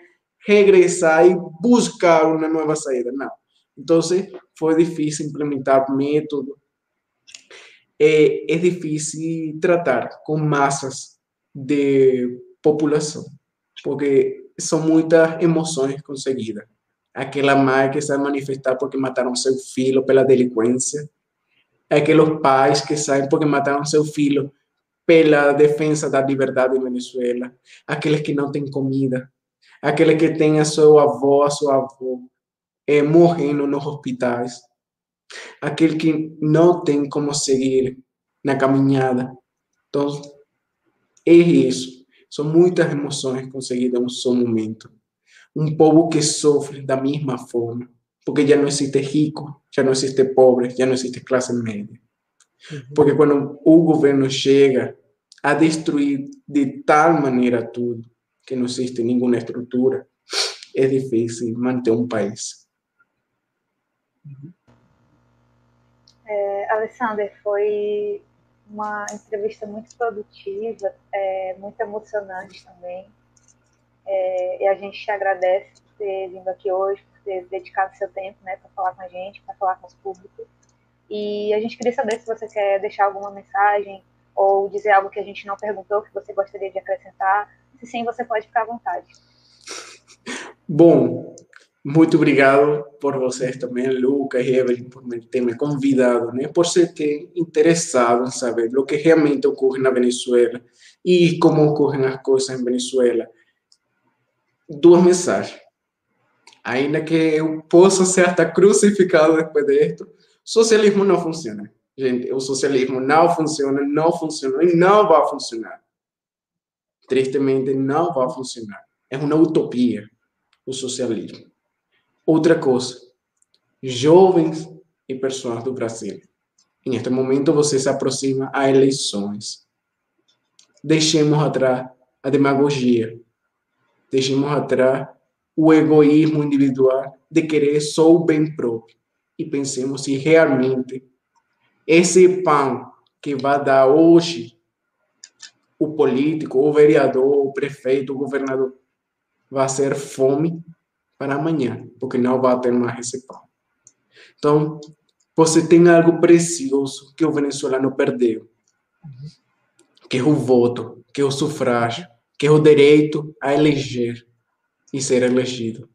Regressar e buscar uma nova saída. Não. Então, foi difícil implementar método. É, é difícil tratar com massas de população porque são muitas emoções conseguidas. Aquela mãe que sai manifestar porque mataram seu filho pela delinquência, aqueles pais que saem porque mataram seu filho pela defesa da liberdade em Venezuela, aqueles que não têm comida, aqueles que têm a seu avó, a sua avó é, morrendo nos hospitais, aquele que não tem como seguir na caminhada. Então, é isso. São muitas emoções conseguidas em um só momento. Um povo que sofre da mesma forma, porque já não existe rico, já não existe pobre, já não existe classe média. Porque quando o governo chega a destruir de tal maneira tudo, que não existe nenhuma estrutura, é difícil manter um país. É, foi uma entrevista muito produtiva, é, muito emocionante também. É, e a gente te agradece por ter vindo aqui hoje, por ter dedicado seu tempo né, para falar com a gente, para falar com os públicos. E a gente queria saber se você quer deixar alguma mensagem ou dizer algo que a gente não perguntou, que você gostaria de acrescentar. Se sim, você pode ficar à vontade. Bom, muito obrigado por vocês também, Lucas e Evelyn, por ter me convidado, né? por ser interessado em saber o que realmente ocorre na Venezuela e como ocorrem as coisas em Venezuela. Duas mensagens. Ainda que eu possa ser até crucificado depois disto, socialismo não funciona. Gente, o socialismo não funciona, não funciona e não vai funcionar. Tristemente, não vai funcionar. É uma utopia o socialismo. Outra coisa, jovens e pessoas do Brasil. Em este momento você se aproxima a eleições. Deixemos atrás a demagogia. Deixemos atrás o egoísmo individual de querer só o bem próprio. E pensemos se realmente esse pão que vai dar hoje o político, o vereador, o prefeito, o governador, vai ser fome para amanhã, porque não vai ter mais esse pão. Então, você tem algo precioso que o venezuelano perdeu, que é o voto, que é o sufrágio, que é o direito a eleger e ser elegido.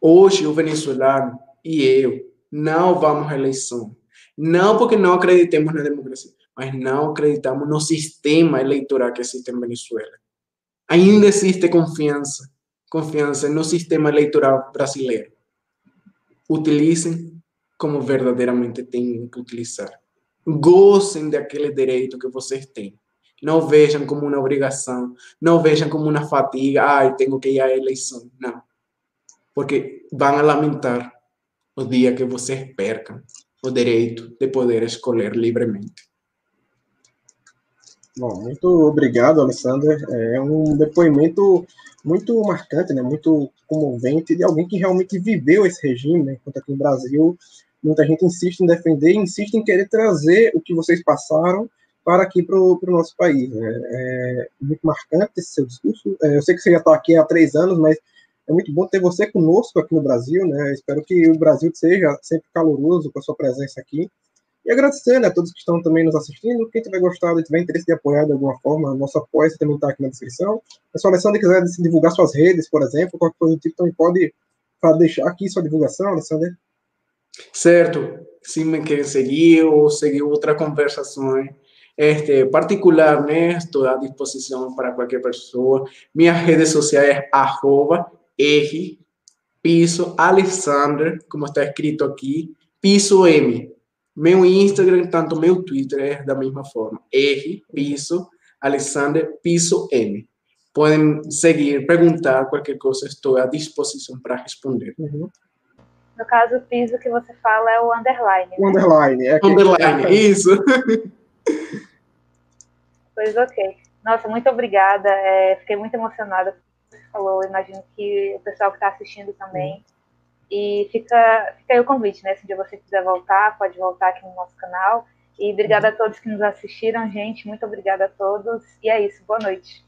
Hoje, o venezuelano e eu não vamos à eleição. Não porque não acreditemos na democracia, mas não acreditamos no sistema eleitoral que existe em Venezuela. Ainda existe confiança, confiança no sistema eleitoral brasileiro. Utilicem como verdadeiramente têm que utilizar. Gozem daquele direito que vocês têm. Não vejam como uma obrigação, não vejam como uma fatiga, ai, tenho que ir à eleição. Não. Porque vão lamentar o dia que vocês percam o direito de poder escolher livremente. Bom, muito obrigado, Alessandra. É um depoimento muito marcante, né, muito comovente de alguém que realmente viveu esse regime, né, enquanto aqui no Brasil muita gente insiste em defender, insiste em querer trazer o que vocês passaram para aqui para o nosso país. Né. É muito marcante esse seu discurso. É, eu sei que você já está aqui há três anos, mas é muito bom ter você conosco aqui no Brasil, né? Espero que o Brasil seja sempre caloroso com a sua presença aqui. E agradecer né, a todos que estão também nos assistindo. Quem tiver gostado e tiver interesse de apoiar de alguma forma, nosso apoio também está aqui na descrição. Se o Alessandro quiser divulgar suas redes, por exemplo, qualquer coisa do tipo, também pode deixar aqui sua divulgação, Alessandro. Certo. Se me querem seguir ou seguir outras conversações, este, particular, né? Estou à disposição para qualquer pessoa. Minhas redes sociais é arroba R, piso, Alexander, como está escrito aqui, piso M. Meu Instagram, tanto meu Twitter é da mesma forma. R, piso, Alexander, piso M. Podem seguir, perguntar qualquer coisa, estou à disposição para responder. Uhum. No caso, o piso que você fala é o underline. O né? underline, é. Underline, é. isso. [laughs] Pois ok. Nossa, muito obrigada. É, fiquei muito emocionada falou, imagino que o pessoal que está assistindo também. E fica, fica aí o convite, né? Se um dia você quiser voltar, pode voltar aqui no nosso canal. E obrigada a todos que nos assistiram, gente. Muito obrigada a todos. E é isso. Boa noite.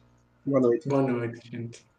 Boa noite. Boa noite, gente.